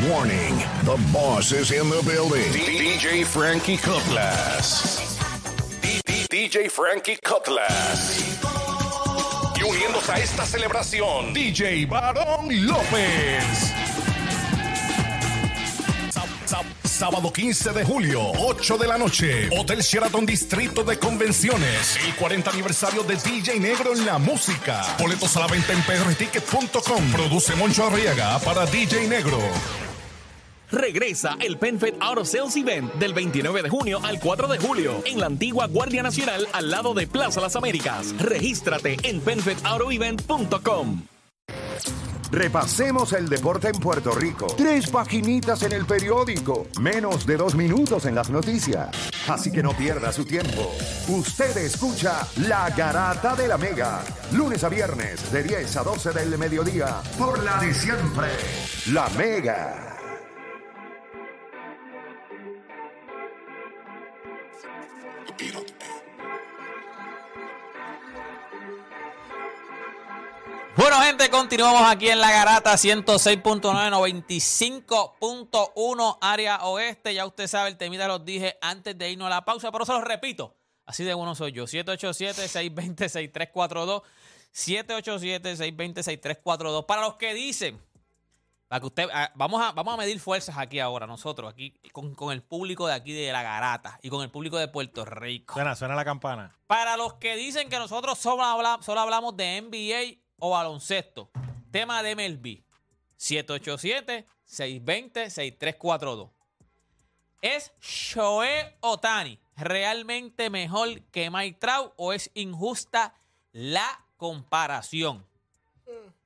Warning, the boss is in the building. DJ Frankie Cutlass. DJ Frankie Cutlass. Y uniéndose a esta celebración, DJ Barón López. Sábado 15 de julio, 8 de la noche. Hotel Sheraton Distrito de Convenciones. El 40 aniversario de DJ Negro en la música. Boletos a la venta en prticket.com. Produce Moncho Arriaga para DJ Negro. Regresa el PenFed Auto Sales Event del 29 de junio al 4 de julio en la antigua Guardia Nacional al lado de Plaza Las Américas. Regístrate en penfedautoevent.com. Repasemos el deporte en Puerto Rico. Tres paginitas en el periódico. Menos de dos minutos en las noticias. Así que no pierda su tiempo. Usted escucha La Garata de la Mega. Lunes a viernes de 10 a 12 del mediodía. Por la de siempre. La Mega. Continuamos aquí en la garata 106.9, 95.1 área oeste. Ya usted sabe, el temita los dije antes de irnos a la pausa, pero se los repito. Así de bueno soy yo. 787-620-6342. 787-620-6342. Para los que dicen, para que usted, ah, vamos a, vamos a medir fuerzas aquí ahora, nosotros, aquí, con, con el público de aquí de la garata y con el público de Puerto Rico. Suena, suena la campana. Para los que dicen que nosotros solo, habla- solo hablamos de NBA o baloncesto, tema de MLB, 787-620-6342. ¿Es Shohei Otani realmente mejor que Mike Trout o es injusta la comparación?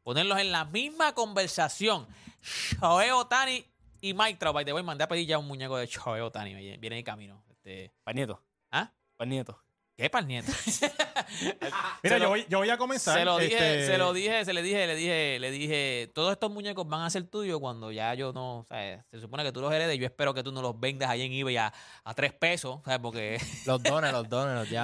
Ponerlos en la misma conversación. Shohei Otani y Mike Trout. By the way, mandé a pedir ya un muñeco de Shohei Otani. Viene viene de camino. Este, Para nieto. ¿Ah? Para nieto. ¿Qué para nieto? Mira, yo lo- voy, yo voy a comenzar. Se lo dije, este, se lo dije, se le dije, le dije, le dije, todos estos muñecos van a ser tuyos cuando ya yo no, ¿sabes? Se supone que tú los heredes, yo espero que tú no los vendas ahí en eBay a, a tres pesos, ¿sabes? Porque... Los dones, los dones, los sí,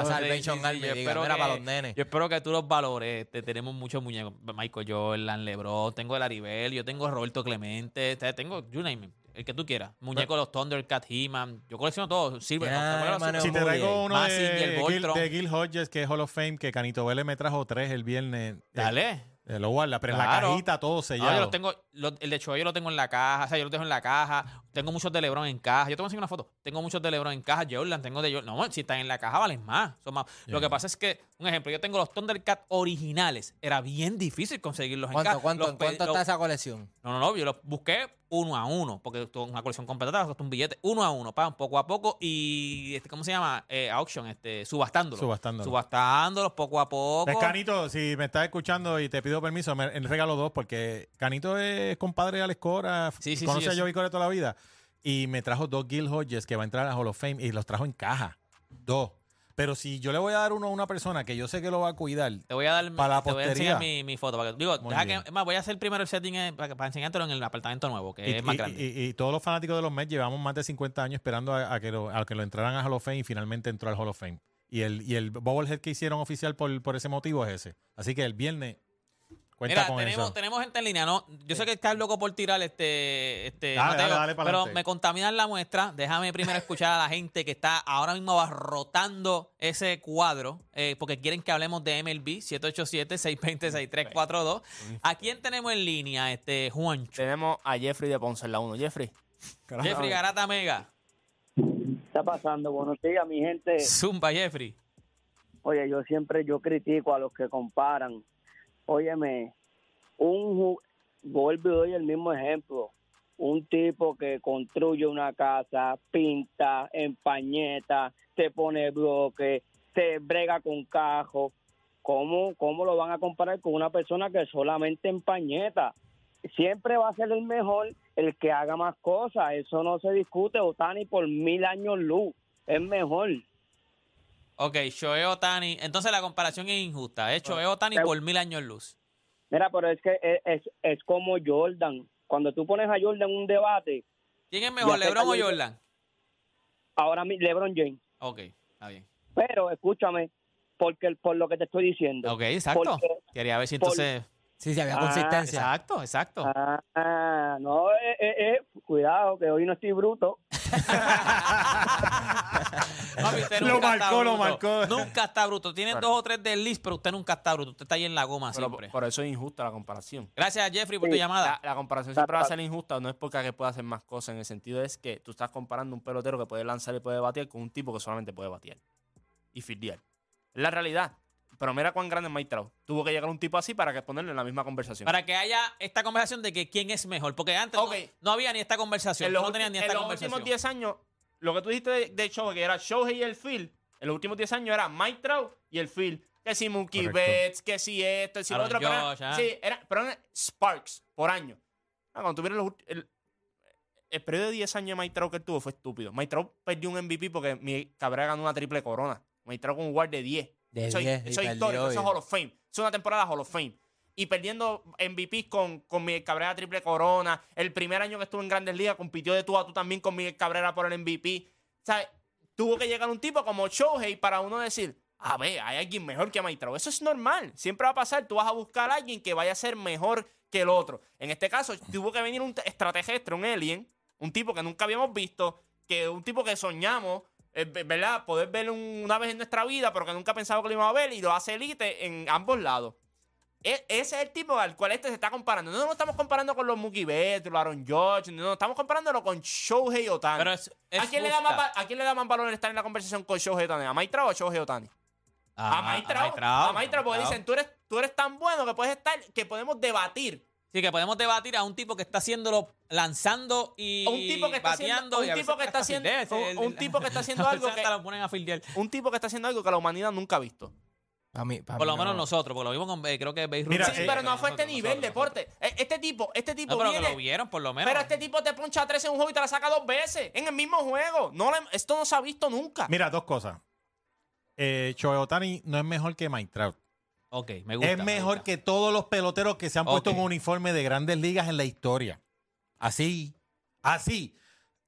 sí, Army yo espero que- para los nenes. Yo espero que tú los valores. Este, tenemos muchos muñecos. Michael Jordan, LeBron, tengo el Aribel, yo tengo Roberto Clemente, tengo, you name it, el que tú quieras. Muñecos de los Thundercat, He-Man, yo colecciono todo. Silver, Ya, mano, Si te traigo uno de, Gil, de Gil Hodges, que es Hall of Fame, que Canito Vélez me trajo tres el viernes. eh, Dale. eh, lo guarda, pero en la cajita todo No, sellado. yo los tengo, lo- el de Choey yo lo tengo en la caja, o sea, yo lo tengo en la caja. Tengo muchos de LeBron en caja. Yo te voy a enseñar una foto. Tengo muchos de LeBron en caja. Jordan, tengo de Jordan. No, si están en la caja, valen más. Son más. Lo que pasa es que, un ejemplo, yo tengo los Thundercat originales. Era bien difícil conseguirlos en ¿Cuánto, caja. cuánto, Los cuánto está los- esa colección? No, no, no, yo los busqué uno a uno, porque una colección completa, costó un billete, uno a uno, pagan poco a poco y, este, ¿cómo se llama? Eh, auction, este, subastándolos. Subastándolo. Subastándolos poco a poco. Es Canito, si me estás escuchando y te pido permiso, me me regalo dos porque Canito es compadre de Alex Cora, Sí, sí, conoce sí, a yo Joey Cora toda la vida y me trajo dos Gil Hodges que va a entrar a Hall of Fame y los trajo en caja. Dos. Pero si yo le voy a dar uno a una persona que yo sé que lo va a cuidar Te voy a dar para la te voy a postería. enseñar mi, mi foto. Para que, digo, deja que, es más, voy a hacer primero el setting eh, para, para enseñártelo en el apartamento nuevo, que Y, es más y- grande. y- y todos los fanáticos de los Mets llevamos más de 50 años esperando a, a que, lo, a que lo entraran a Hall of Fame y finalmente entró al Hall of Fame. Y el, y el bobblehead que hicieron oficial por, por ese motivo es ese. Así que el viernes cuenta Mira, con tenemos, eso. tenemos gente en línea, ¿no? Yo sé que estás loco por tirar este, este Dale, Mateo, dale, dale pero me contaminan la muestra. Déjame primero escuchar a la gente que está ahora mismo abarrotando ese cuadro, eh, porque quieren que hablemos de MLB, 787-620-6342. ¿A quién tenemos en línea, este Juancho? Tenemos a Jeffrey de Ponce en la 1. Jeffrey. Jeffrey Garata Mega. ¿Qué está pasando? Buenos días, mi gente. Zumba, Jeffrey. Oye, yo siempre yo critico a los que comparan. Óyeme, un ju- vuelvo y doy el mismo ejemplo. Un tipo que construye una casa, pinta, empañeta, te pone bloque, te brega con cajo. ¿Cómo, ¿Cómo lo van a comparar con una persona que solamente empañeta? Siempre va a ser el mejor el que haga más cosas. Eso no se discute. Otani por mil años luz. Es mejor. Ok, Shohei Otani. Entonces la comparación es injusta. Es Shohei Otani por mil años luz. Mira, pero es que es, es, es como Jordan. Cuando tú pones a Jordan en un debate. ¿Quién es mejor, LeBron o Jordan? Ahora mi LeBron James. Ok, está bien. Pero escúchame, porque por lo que te estoy diciendo. Ok, exacto. Porque- Quería ver si por- entonces... Sí, sí, había Ah, consistencia. Exacto, exacto. Ah, no, eh, eh, eh, cuidado, que hoy no estoy bruto. Papi, usted Lo nunca marcó, está lo bruto. marcó. Nunca está bruto. Claro. dos o tres del list, pero usted nunca está bruto. Usted está ahí en la goma Pero siempre. por eso es injusta la comparación. Gracias, Jeffrey, por tu llamada. La, la comparación siempre va a ser injusta, no es porque que pueda hacer más cosas, en el sentido es que tú estás comparando un pelotero que puede lanzar y puede batear con un tipo que solamente puede batear y fildear. Es la realidad. Pero mira cuán grande es Mike Trout. Tuvo que llegar un tipo así para que ponerlo en la misma conversación. Para que haya esta conversación de que quién es mejor. Porque antes no- no, había ni esta conversación. en los, no tenías ni en esta los conversación. últimos 10 años, lo que tú dijiste de, de Shohei, que era Shohei y el Phil, en los últimos 10 años era Mike Trout y el Phil. Que si Mookie Correcto. Betts, que si esto, que si lo otro. pero ah. sí, era- pero eran Sparks por año. Ah, cuando tuvieron los el, el periodo de 10 años de Mike Trout que él tuvo fue estúpido. Mike Trout perdió un MVP porque mi Cabrera ganó una triple corona. Mike Trout con un guard de 10. De eso, 10, y eso es histórico, eso es Hall of Fame. Es una temporada Hall of Fame. Y perdiendo MVP con, con Miguel Cabrera triple corona. El primer año que estuvo en Grandes Ligas compitió de tú a tú también con Miguel Cabrera por el MVP. ¿Sabes? Tuvo que llegar un tipo como Shohei para uno decir, a ver, hay alguien mejor que Trout. Eso es normal. Siempre va a pasar. Tú vas a buscar a alguien que vaya a ser mejor que el otro. En este caso, tuvo que venir un extraterrestre, un alien, un tipo que nunca habíamos visto, que un tipo que soñamos, ¿verdad? Poder ver un- una vez en nuestra vida, pero que nunca pensaba que lo íbamos a ver y lo hace elite en ambos lados. E- ese es el tipo al cual este se está comparando. No nos estamos comparando con los Mookie Betts, los Aaron George, no, estamos comparándolo con Shohei Otani. Pero es- es ¿A, quién le da más, ¿A quién le da más valor estar en la conversación con Shohei Otani? ¿A Trout o a Shohei Otani? Ah, a Trout, A Trout, porque dicen, tú eres, tú eres tan bueno que puedes estar, que podemos debatir. Sí, que podemos debatir a un tipo que está haciéndolo lanzando y un tipo que está haciendo, bateando. y a un tipo que está haciendo, un, tipo que está haciendo a algo que lo ponen a fildear. un tipo que está haciendo algo que la humanidad nunca ha visto. Pa' mí- pa' Por lo menos no. nosotros, porque lo vimos con, eh, creo que Beirut. Mira, sí, eh, pero no fue a este nivel, nosotros. deporte. E- Este tipo, este tipo No, pero que lo vieron por lo menos. pero este tipo te poncha 13 en un juego y te la saca dos veces en el mismo juego. No le- esto no se ha visto nunca. Mira, dos cosas. Eh, Shohei Otani no es mejor que Mike Trout. Ok, me gusta. es me mejor gusta. que todos los peloteros que se han puesto Ok. en uniforme de grandes ligas en la historia. Así. Así.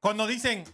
Cuando dicen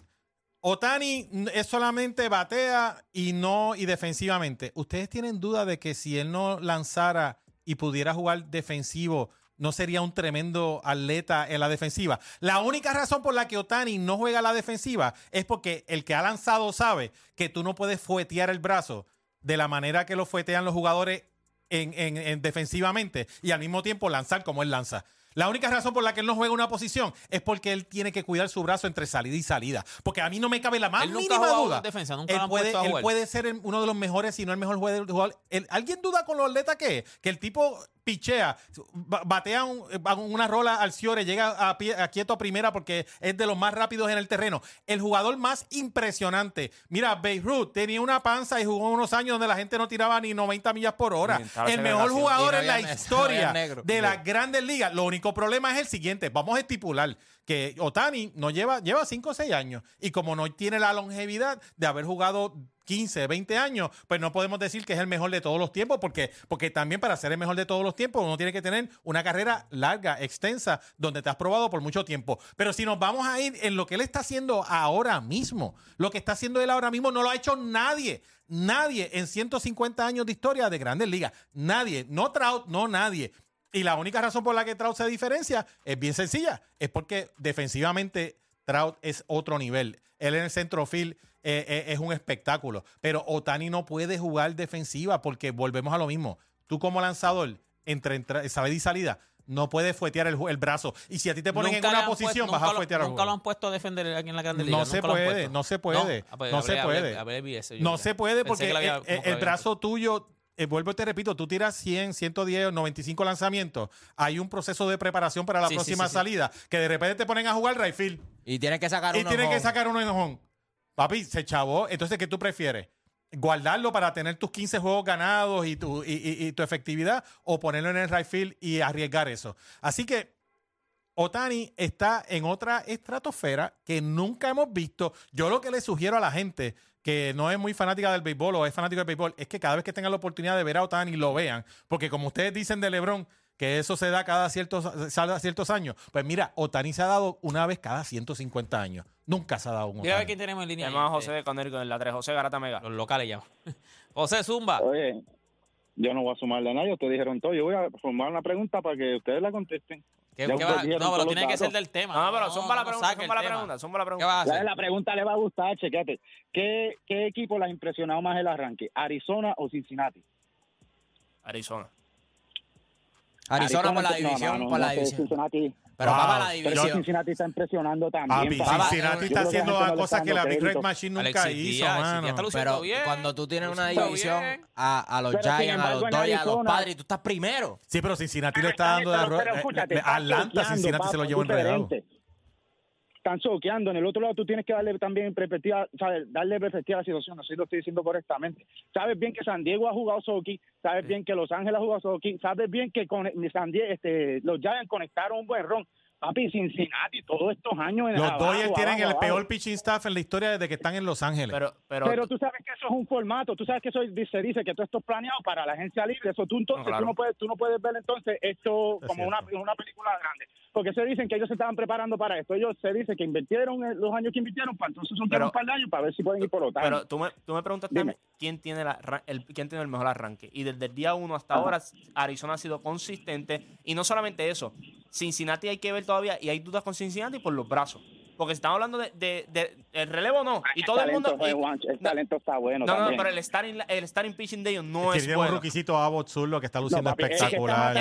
Otani es solamente batea y no y defensivamente. ¿Ustedes tienen duda de que si él no lanzara y pudiera jugar defensivo, no sería un tremendo atleta en la defensiva? La única razón por la que Otani no juega a la defensiva es porque el que ha lanzado sabe que tú no puedes fuetear el brazo de la manera que lo fuetean los jugadores en, en- en defensivamente y al mismo tiempo lanzar como él lanza. La única razón por la que él no juega una posición es porque él tiene que cuidar su brazo entre salida y salida. Porque a mí no me cabe la más Él nunca mínima duda. en defensa, nunca él, puede, él puede ser uno de los mejores, si no el mejor jugador. ¿Alguien duda con lo atleta que es? Que el tipo pichea, ba- batea un- una rola al Ciore, llega a, pie- a quieto a primera porque es de los más rápidos en el terreno. El jugador más impresionante. Mira, Beirut tenía una panza y jugó unos años donde la gente no tiraba ni 90 millas por hora. El mejor jugador en la historia de las grandes ligas. Lo único problema es el siguiente. Vamos a estipular que Otani no lleva, lleva 5 o 6 años. Y como no tiene la longevidad de haber jugado 15, 20 años, pues no podemos decir que es el mejor de todos los tiempos, porque, porque también para ser el mejor de todos los tiempos uno tiene que tener una carrera larga, extensa, donde te has probado por mucho tiempo. Pero si nos vamos a ir en lo que él está haciendo ahora mismo, lo que está haciendo él ahora mismo no lo ha hecho nadie. Nadie en 150 años de historia de grandes ligas. Nadie. No Trout, no nadie. Y la única razón por la que Trout se diferencia es bien sencilla. Es porque defensivamente Trout es otro nivel. Él en el centrofield eh, eh, es un espectáculo. Pero Otani no puede jugar defensiva porque volvemos a lo mismo. Tú como lanzador, entre, entra- salida y salida, no puedes fuetear el, brazo. Y si a ti te ponen en Nunca una puesto- posición, vas a lo- fuetear al Nunca lo han puesto a defender aquí en la Grande Liga. No se lo puede, no se puede, Ah, pues no hablé- se puede. No se puede porque lo el- lo brazo tuyo, eh, vuelvo y te repito, tú tiras 100, 110, 95 lanzamientos. Hay un proceso de preparación para la Sí, próxima sí, sí. salida que de repente te ponen a jugar right field Y tienes que sacar y uno tienes que home. sacar uno en home. Papi, se chavó. Entonces, ¿qué tú prefieres? ¿Guardarlo para tener tus 15 juegos ganados y tu, y, y- y tu efectividad o ponerlo en el right field y arriesgar eso? Así que Otani está en otra estratosfera que nunca hemos visto. Yo lo que le sugiero a la gente que no es muy fanática del béisbol o es fanático del béisbol es que cada vez que tengan la oportunidad de ver a Otani lo vean. Porque como ustedes dicen de LeBron, que eso se da cada ciertos, ciertos años. Pues mira, Otani se ha dado una vez cada 150 años. Nunca se ha dado un Mira a ver Otani. quién tenemos en línea. A ahí, José de Conérico en la 3. José Garata Mega. Los locales llaman. José Zumba. Oye, yo no voy a sumarle a nadie. Ustedes dijeron todo. Yo voy a formar una pregunta para que ustedes la contesten. ¿Qué- qué va- no, pero tiene que ser del tema. No, pero son para la pregunta, son para la pregunta, son para la ¿Qué pregunta. vas a hacer? La, pregunta le va a gustar, chequete. ¿Qué, ¿Qué equipo las ha impresionado más el arranque? ¿Arizona o Cincinnati? Arizona. Arizona por la división, no, por la división. Cincinnati. Pero Wow. papá, la Pero división. Cincinnati está impresionando también. Papi, papá. Cincinnati está que haciendo le cosas que la Big Red. Machine nunca Alexis hizo, Díaz, mano. Díaz está luciendo Pero bien. cuando tú tienes una división a, a los Pero, Giants, a los Dodgers, a los Padres, tú estás primero. Sí, pero Cincinnati le está dando de arroz. pero eh, eh, Atlanta, Cincinnati se lo llevó enredado. Están soqueando. En el otro lado tú tienes que darle también perspectiva, ¿sabes? darle perspectiva a la situación. Así lo estoy diciendo correctamente. Sabes bien que San Diego ha jugado soqui, sabes bien que Los Ángeles ha jugado soqui, sabes bien que con San Diego, este, los Giants conectaron un buen ron. Papi, Cincinnati, todos estos años en Los abajo, Dodgers tienen abajo, el abajo. peor pitching staff en la historia desde que están en Los Ángeles. Pero, pero, Pero tú sabes que eso es un formato, tú sabes que eso se dice que todo esto es planeado para la agencia libre, eso tú entonces No, claro. tú no puedes tú no puedes ver entonces esto Es como una, una película grande, porque se dicen que ellos se estaban preparando para esto, ellos se dice que invirtieron los años que invirtieron para entonces son Pero- un par de años para ver si pueden ir por otra. Pero tú me, tú me preguntaste Dime. quién tiene, la, el, quién tiene el mejor arranque. Y desde el día uno hasta ahora, Arizona ha sido consistente. Y no solamente eso, Cincinnati hay que ver todavía, y hay dudas con Cincinnati por los brazos. Porque si estamos hablando de, de- de- el relevo, no. Y todo el mundo. talento, y- Juancho, el talento está bueno. no, no, no, también. pero el starting, el starting pitching de ellos no es, tiene un bueno. ruquicito Abbott que está luciendo papi, es que estamos espectacular.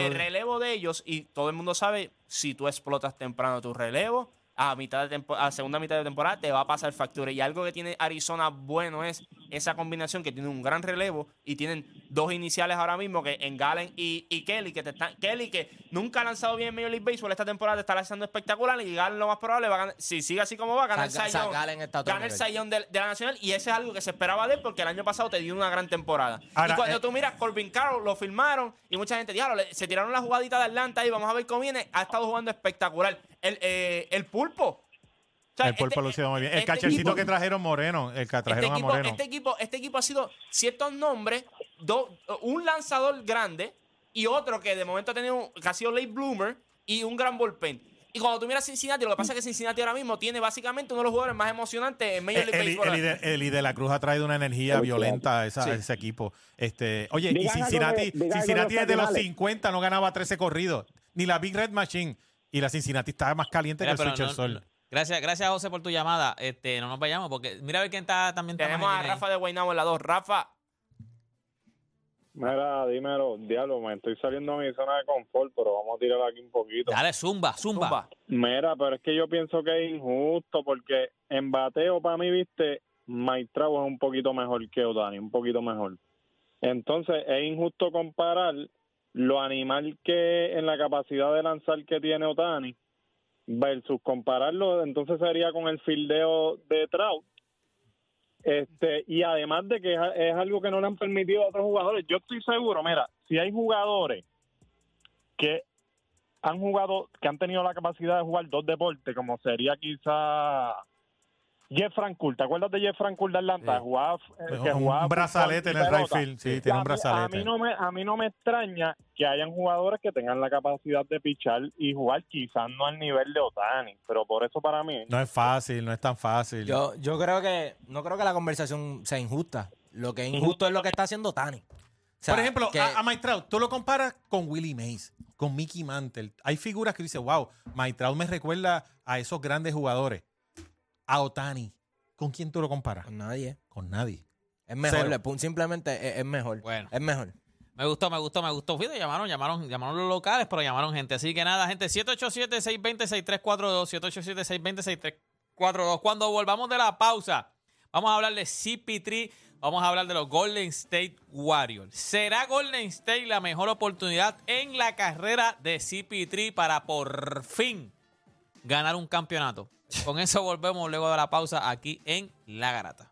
El, relevo de ellos, y todo el mundo sabe, si tú explotas temprano tu relevo, a mitad de tempo- a segunda mitad de temporada te va a pasar factura. Y algo que tiene Arizona bueno es esa combinación que tiene un gran relevo y tienen dos iniciales ahora mismo que en Galen y, y Kelly, que te están, Kelly que nunca ha lanzado bien en Major League Baseball esta temporada te está lanzando espectacular y Galen lo más probable va a ganar, si sigue así como va, a ganar el otro Gana el de, de la Nacional y eso es algo que se esperaba de él porque el año pasado te dio una gran temporada. Ahora, y cuando eh, tú miras, Corbin Carroll lo filmaron y mucha gente, diablo, le- se tiraron la jugadita de Atlanta y vamos a ver cómo viene. Ha estado jugando espectacular. El, eh, el pulpo. O sea, el este- lo lucido muy bien. El este cachercito equipo- que trajeron Moreno, el que este trajeron a equipo, Moreno. este, equipo, este equipo ha sido ciertos nombres, do- un lanzador grande y otro que de momento ha tenido un- que ha sido late bloomer y un gran bullpen. Y cuando tú miras Cincinnati, lo que pasa es que Cincinnati ahora mismo tiene básicamente uno de los jugadores más emocionantes en Major Eh, League Eli, Baseball. Eli de, Eli de la Cruz ha traído una energía violenta a, esa- Sí. a ese equipo. Este, oye, y Cincinnati, de- Cincinnati de desde los finales. 50 no ganaba 13 corridos. Ni la Big Red Machine. Y la Cincinnati estaba más caliente Mira, que el Switch no- Sol. no- gracias, gracias José por tu llamada. Este, no nos vayamos porque mira a ver quién está también. Tenemos a ahí. Rafa de Guaynabo en la 2. Rafa, Mira, dímelo, diablo, me estoy saliendo de mi zona de confort, pero vamos a tirar aquí un poquito. Dale, zumba, zumba. Zumba. Mira, pero es que yo pienso que es injusto porque en bateo para mí, viste, Maitrao es un poquito mejor que Otani, un poquito mejor. Entonces es injusto comparar lo animal que en la capacidad de lanzar que tiene Otani versus compararlo, entonces sería con el fildeo de Trout. Este, y además de que es, algo que no le han permitido a otros jugadores, yo estoy seguro, mira, si hay jugadores que han jugado, que han tenido la capacidad de jugar dos deportes, como sería quizá Jeff Francoeur. ¿Te acuerdas de Jeff Francoeur de Atlanta? Sí. Jugaba, eh, Un- que un jugaba brazalete en el right field, sí, tiene a un mí- brazalete. A mí, no me, a mí no me extraña que hayan jugadores que tengan la capacidad de pichar y jugar, quizás no al nivel de Otani, pero por eso para mí... No es fácil, no es tan fácil. Yo, yo creo que, no creo que la conversación sea injusta. Lo que es injusto es lo que está haciendo Tani. O sea, Por ejemplo, que- a, a Mike Trout, tú lo comparas con Willie Mays, con Mickey Mantle. Hay figuras que dices, wow, Mike Trout me recuerda a esos grandes jugadores. A Otani. ¿Con quién tú lo comparas? Con nadie. Con nadie. Es mejor, Cero. simplemente es, es mejor. Bueno. Es mejor. Me gustó, me gustó, me gustó. Fíjate, llamaron, llamaron, llamaron los locales, pero llamaron gente. Así que nada, gente, 787-620-6342, 787-620-6342. Cuando volvamos de la pausa, vamos a hablar de CP3, vamos a hablar de los Golden State Warriors. ¿Será Golden State la mejor oportunidad en la carrera de CP3 para por fin ganar un campeonato? Con eso volvemos luego de la pausa aquí en La Garata.